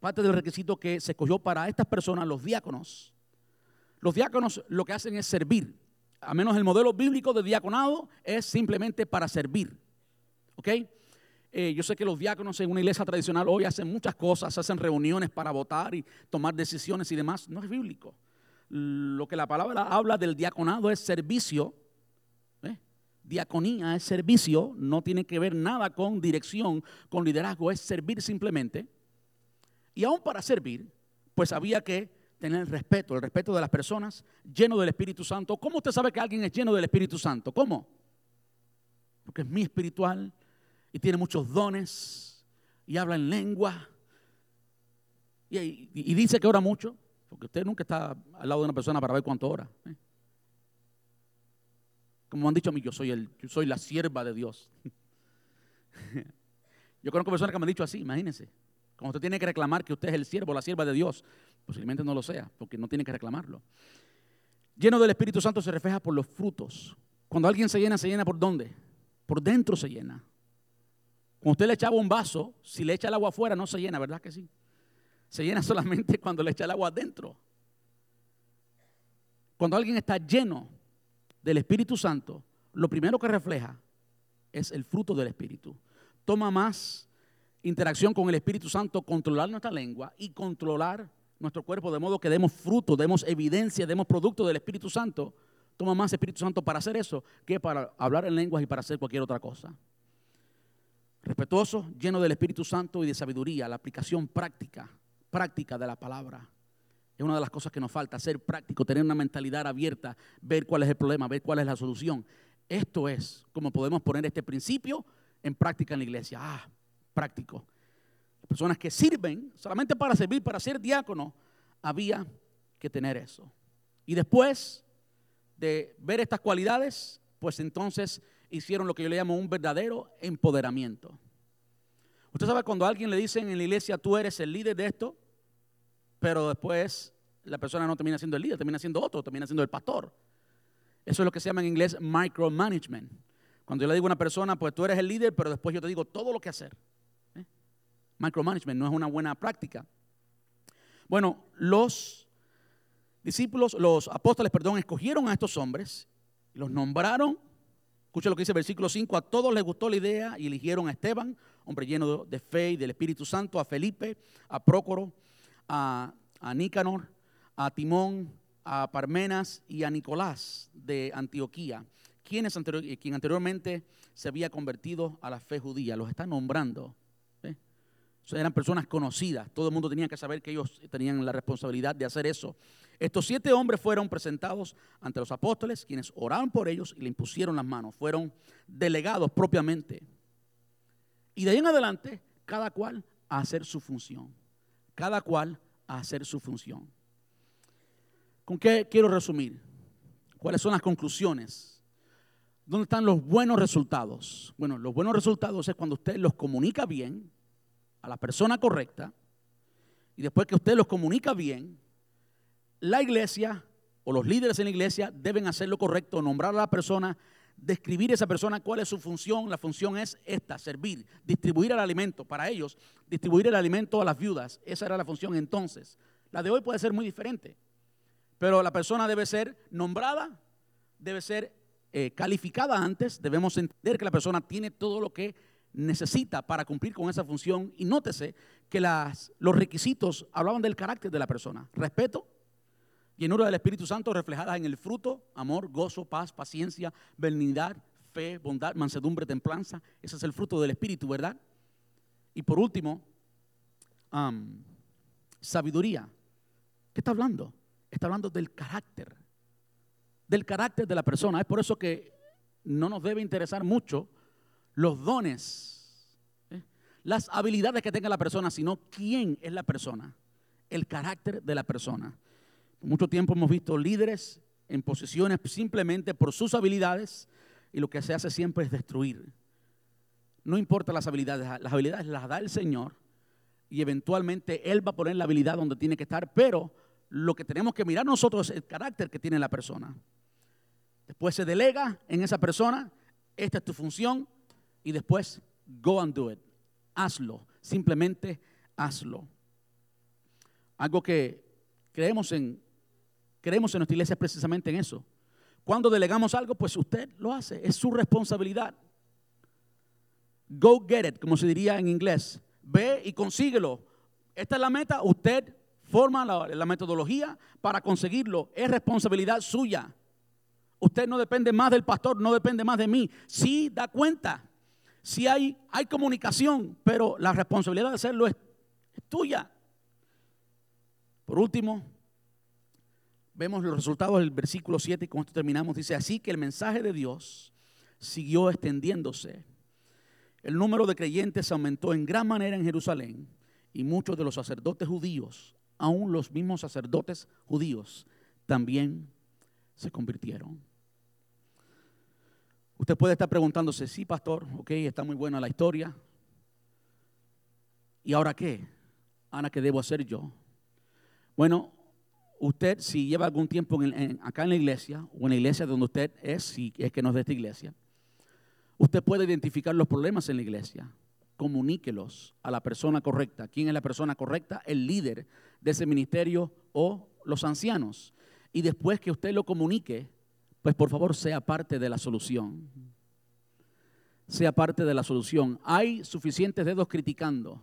parte del requisito que se escogió para estas personas, los diáconos, los diáconos lo que hacen es servir. A menos el modelo bíblico de diaconado es simplemente para servir. ¿Ok? Eh, yo sé que los diáconos en una iglesia tradicional hoy hacen muchas cosas, hacen reuniones para votar y tomar decisiones y demás. No es bíblico. Lo que la palabra habla del diaconado es servicio. ¿eh? Diaconía es servicio, no tiene que ver nada con dirección, con liderazgo, es servir simplemente. Y aún para servir, pues había que tener el respeto, el respeto de las personas, lleno del Espíritu Santo. ¿Cómo usted sabe que alguien es lleno del Espíritu Santo? ¿Cómo? Porque es muy espiritual, y tiene muchos dones y habla en lengua y, dice que ora mucho, porque usted nunca está al lado de una persona para ver cuánto ora. ¿eh? Como han dicho a mí, yo soy, el, yo soy la sierva de Dios. yo conozco personas que me han dicho así, imagínense. Como usted tiene que reclamar que usted es el siervo, la sierva de Dios, posiblemente no lo sea, porque no tiene que reclamarlo. Lleno del Espíritu Santo se refleja por los frutos. Cuando alguien se llena, se llena por dónde? Por dentro se llena. Cuando usted le echaba un vaso, si le echa el agua afuera no se llena, ¿verdad que sí? Se llena solamente cuando le echa el agua adentro. Cuando alguien está lleno del Espíritu Santo, lo primero que refleja es el fruto del Espíritu. Toma más interacción con el Espíritu Santo, controlar nuestra lengua y controlar nuestro cuerpo de modo que demos fruto, demos evidencia, demos producto del Espíritu Santo. Toma más Espíritu Santo para hacer eso que para hablar en lenguas y para hacer cualquier otra cosa respetuoso, lleno del Espíritu Santo y de sabiduría, la aplicación práctica, práctica de la palabra. Es una de las cosas que nos falta, ser práctico, tener una mentalidad abierta, ver cuál es el problema, ver cuál es la solución. Esto es como podemos poner este principio en práctica en la iglesia. Ah, práctico. personas que sirven solamente para servir, para ser diácono, había que tener eso. Y después de ver estas cualidades, pues entonces hicieron lo que yo le llamo un verdadero empoderamiento. Usted sabe cuando a alguien le dicen en la iglesia, tú eres el líder de esto, pero después la persona no termina siendo el líder, termina siendo otro, termina siendo el pastor. Eso es lo que se llama en inglés micromanagement. Cuando yo le digo a una persona, pues tú eres el líder, pero después yo te digo todo lo que hacer. ¿eh? Micromanagement no es una buena práctica. Bueno, los discípulos, los apóstoles, perdón, escogieron a estos hombres, los nombraron Escucha lo que dice el versículo 5. A todos les gustó la idea y eligieron a Esteban, hombre lleno de fe y del Espíritu Santo, a Felipe, a Prócoro, a, a Nicanor, a Timón, a Parmenas y a Nicolás de Antioquía, quien, quien anteriormente se había convertido a la fe judía. Los está nombrando. eran personas conocidas. Todo el mundo tenía que saber que ellos tenían la responsabilidad de hacer eso. Estos siete hombres fueron presentados ante los apóstoles, quienes oraron por ellos y le impusieron las manos. Fueron delegados propiamente. Y de ahí en adelante, cada cual a hacer su función. Cada cual a hacer su función. ¿Con qué quiero resumir? ¿Cuáles son las conclusiones? ¿Dónde están los buenos resultados? Bueno, los buenos resultados es cuando usted los comunica bien a la persona correcta y después que usted los comunica bien, la iglesia o los líderes en la iglesia deben hacer lo correcto, nombrar a la persona, describir a esa persona cuál es su función. La función es esta, servir, distribuir el alimento. Para ellos, distribuir el alimento a las viudas. Esa era la función entonces. La de hoy puede ser muy diferente. Pero la persona debe ser nombrada, debe ser eh, calificada antes. Debemos entender que la persona tiene todo lo que necesita para cumplir con esa función. Y nótese que los requisitos hablaban del carácter de la persona. Respeto, Llenura del Espíritu Santo reflejada en el fruto, amor, gozo, paz, paciencia, benignidad, fe, bondad, mansedumbre, templanza. Ese es el fruto del Espíritu, ¿verdad? Y por último, sabiduría. ¿Qué está hablando? Está hablando del carácter, del carácter de la persona. Es por eso que no nos debe interesar mucho los dones. ¿eh? las habilidades que tenga la persona, sino quién es la persona, el carácter de la persona. Mucho tiempo hemos visto líderes en posiciones simplemente por sus habilidades y lo que se hace siempre es destruir. No importa las habilidades, las habilidades las da el Señor y eventualmente Él va a poner la habilidad donde tiene que estar, pero lo que tenemos que mirar nosotros es el carácter que tiene la persona. Después se delega en esa persona, esta es tu función y después go and do it. Hazlo, simplemente hazlo. Algo que creemos en creemos en nuestra iglesia es precisamente en eso. Cuando delegamos algo, pues usted lo hace, es su responsabilidad. Go get it, como se diría en inglés. Ve y consíguelo. Esta es la meta, usted forma la, metodología para conseguirlo. Es responsabilidad suya. Usted no depende más del pastor, no depende más de mí. Sí da cuenta, sí hay, hay comunicación, pero la responsabilidad de hacerlo es tuya. Por último, vemos los resultados del versículo 7 y con esto terminamos. Dice, así que el mensaje de Dios siguió extendiéndose. El número de creyentes aumentó en gran manera en Jerusalén y muchos de los sacerdotes judíos aún los mismos sacerdotes judíos también se convirtieron. Usted puede estar preguntándose, sí, pastor, ok, está muy buena la historia. ¿Y ahora qué? Ana, ¿qué debo hacer yo? Bueno, usted si lleva algún tiempo acá en la iglesia o en la iglesia donde usted es, si es que no es de esta iglesia, usted puede identificar los problemas en la iglesia comuníquelos a la persona correcta. ¿Quién es la persona correcta? El líder de ese ministerio o los ancianos. Y después que usted lo comunique, pues por favor sea parte de la solución. Sea parte de la solución. Hay suficientes dedos criticando,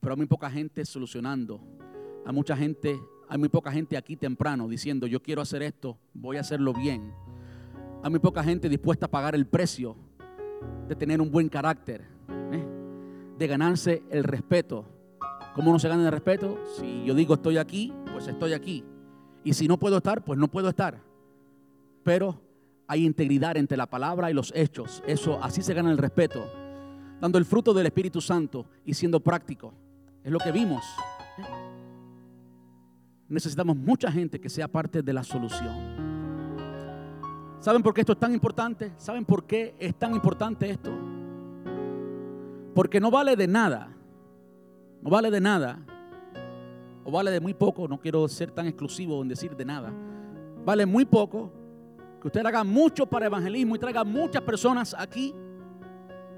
pero hay muy poca gente solucionando. Hay mucha gente, hay muy poca gente aquí temprano diciendo, yo quiero hacer esto, voy a hacerlo bien. Hay muy poca gente dispuesta a pagar el precio de tener un buen carácter de ganarse el respeto. ¿Cómo no se gana el respeto? Si yo digo estoy aquí, pues estoy aquí. Y si no puedo estar, pues no puedo estar. Pero hay integridad entre la palabra y los hechos. Eso, así se gana el respeto. Dando el fruto del Espíritu Santo y siendo práctico. Es lo que vimos. Necesitamos mucha gente que sea parte de la solución. ¿Saben por qué esto es tan importante? ¿Saben por qué es tan importante esto? Porque no vale de nada, no vale de nada, o vale de muy poco, no quiero ser tan exclusivo en decir de nada, vale muy poco que usted haga mucho para evangelismo y traiga muchas personas aquí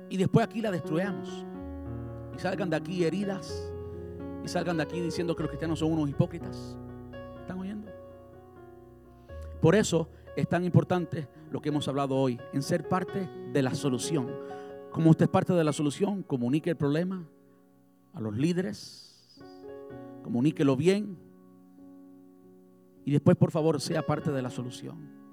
y después aquí la destruyamos. Y salgan de aquí heridas y salgan de aquí diciendo que los cristianos son unos hipócritas. Por eso es tan importante lo que hemos hablado hoy, en ser parte de la solución. Como usted es parte de la solución, comunique el problema a los líderes, comuníquelo bien y después por favor sea parte de la solución.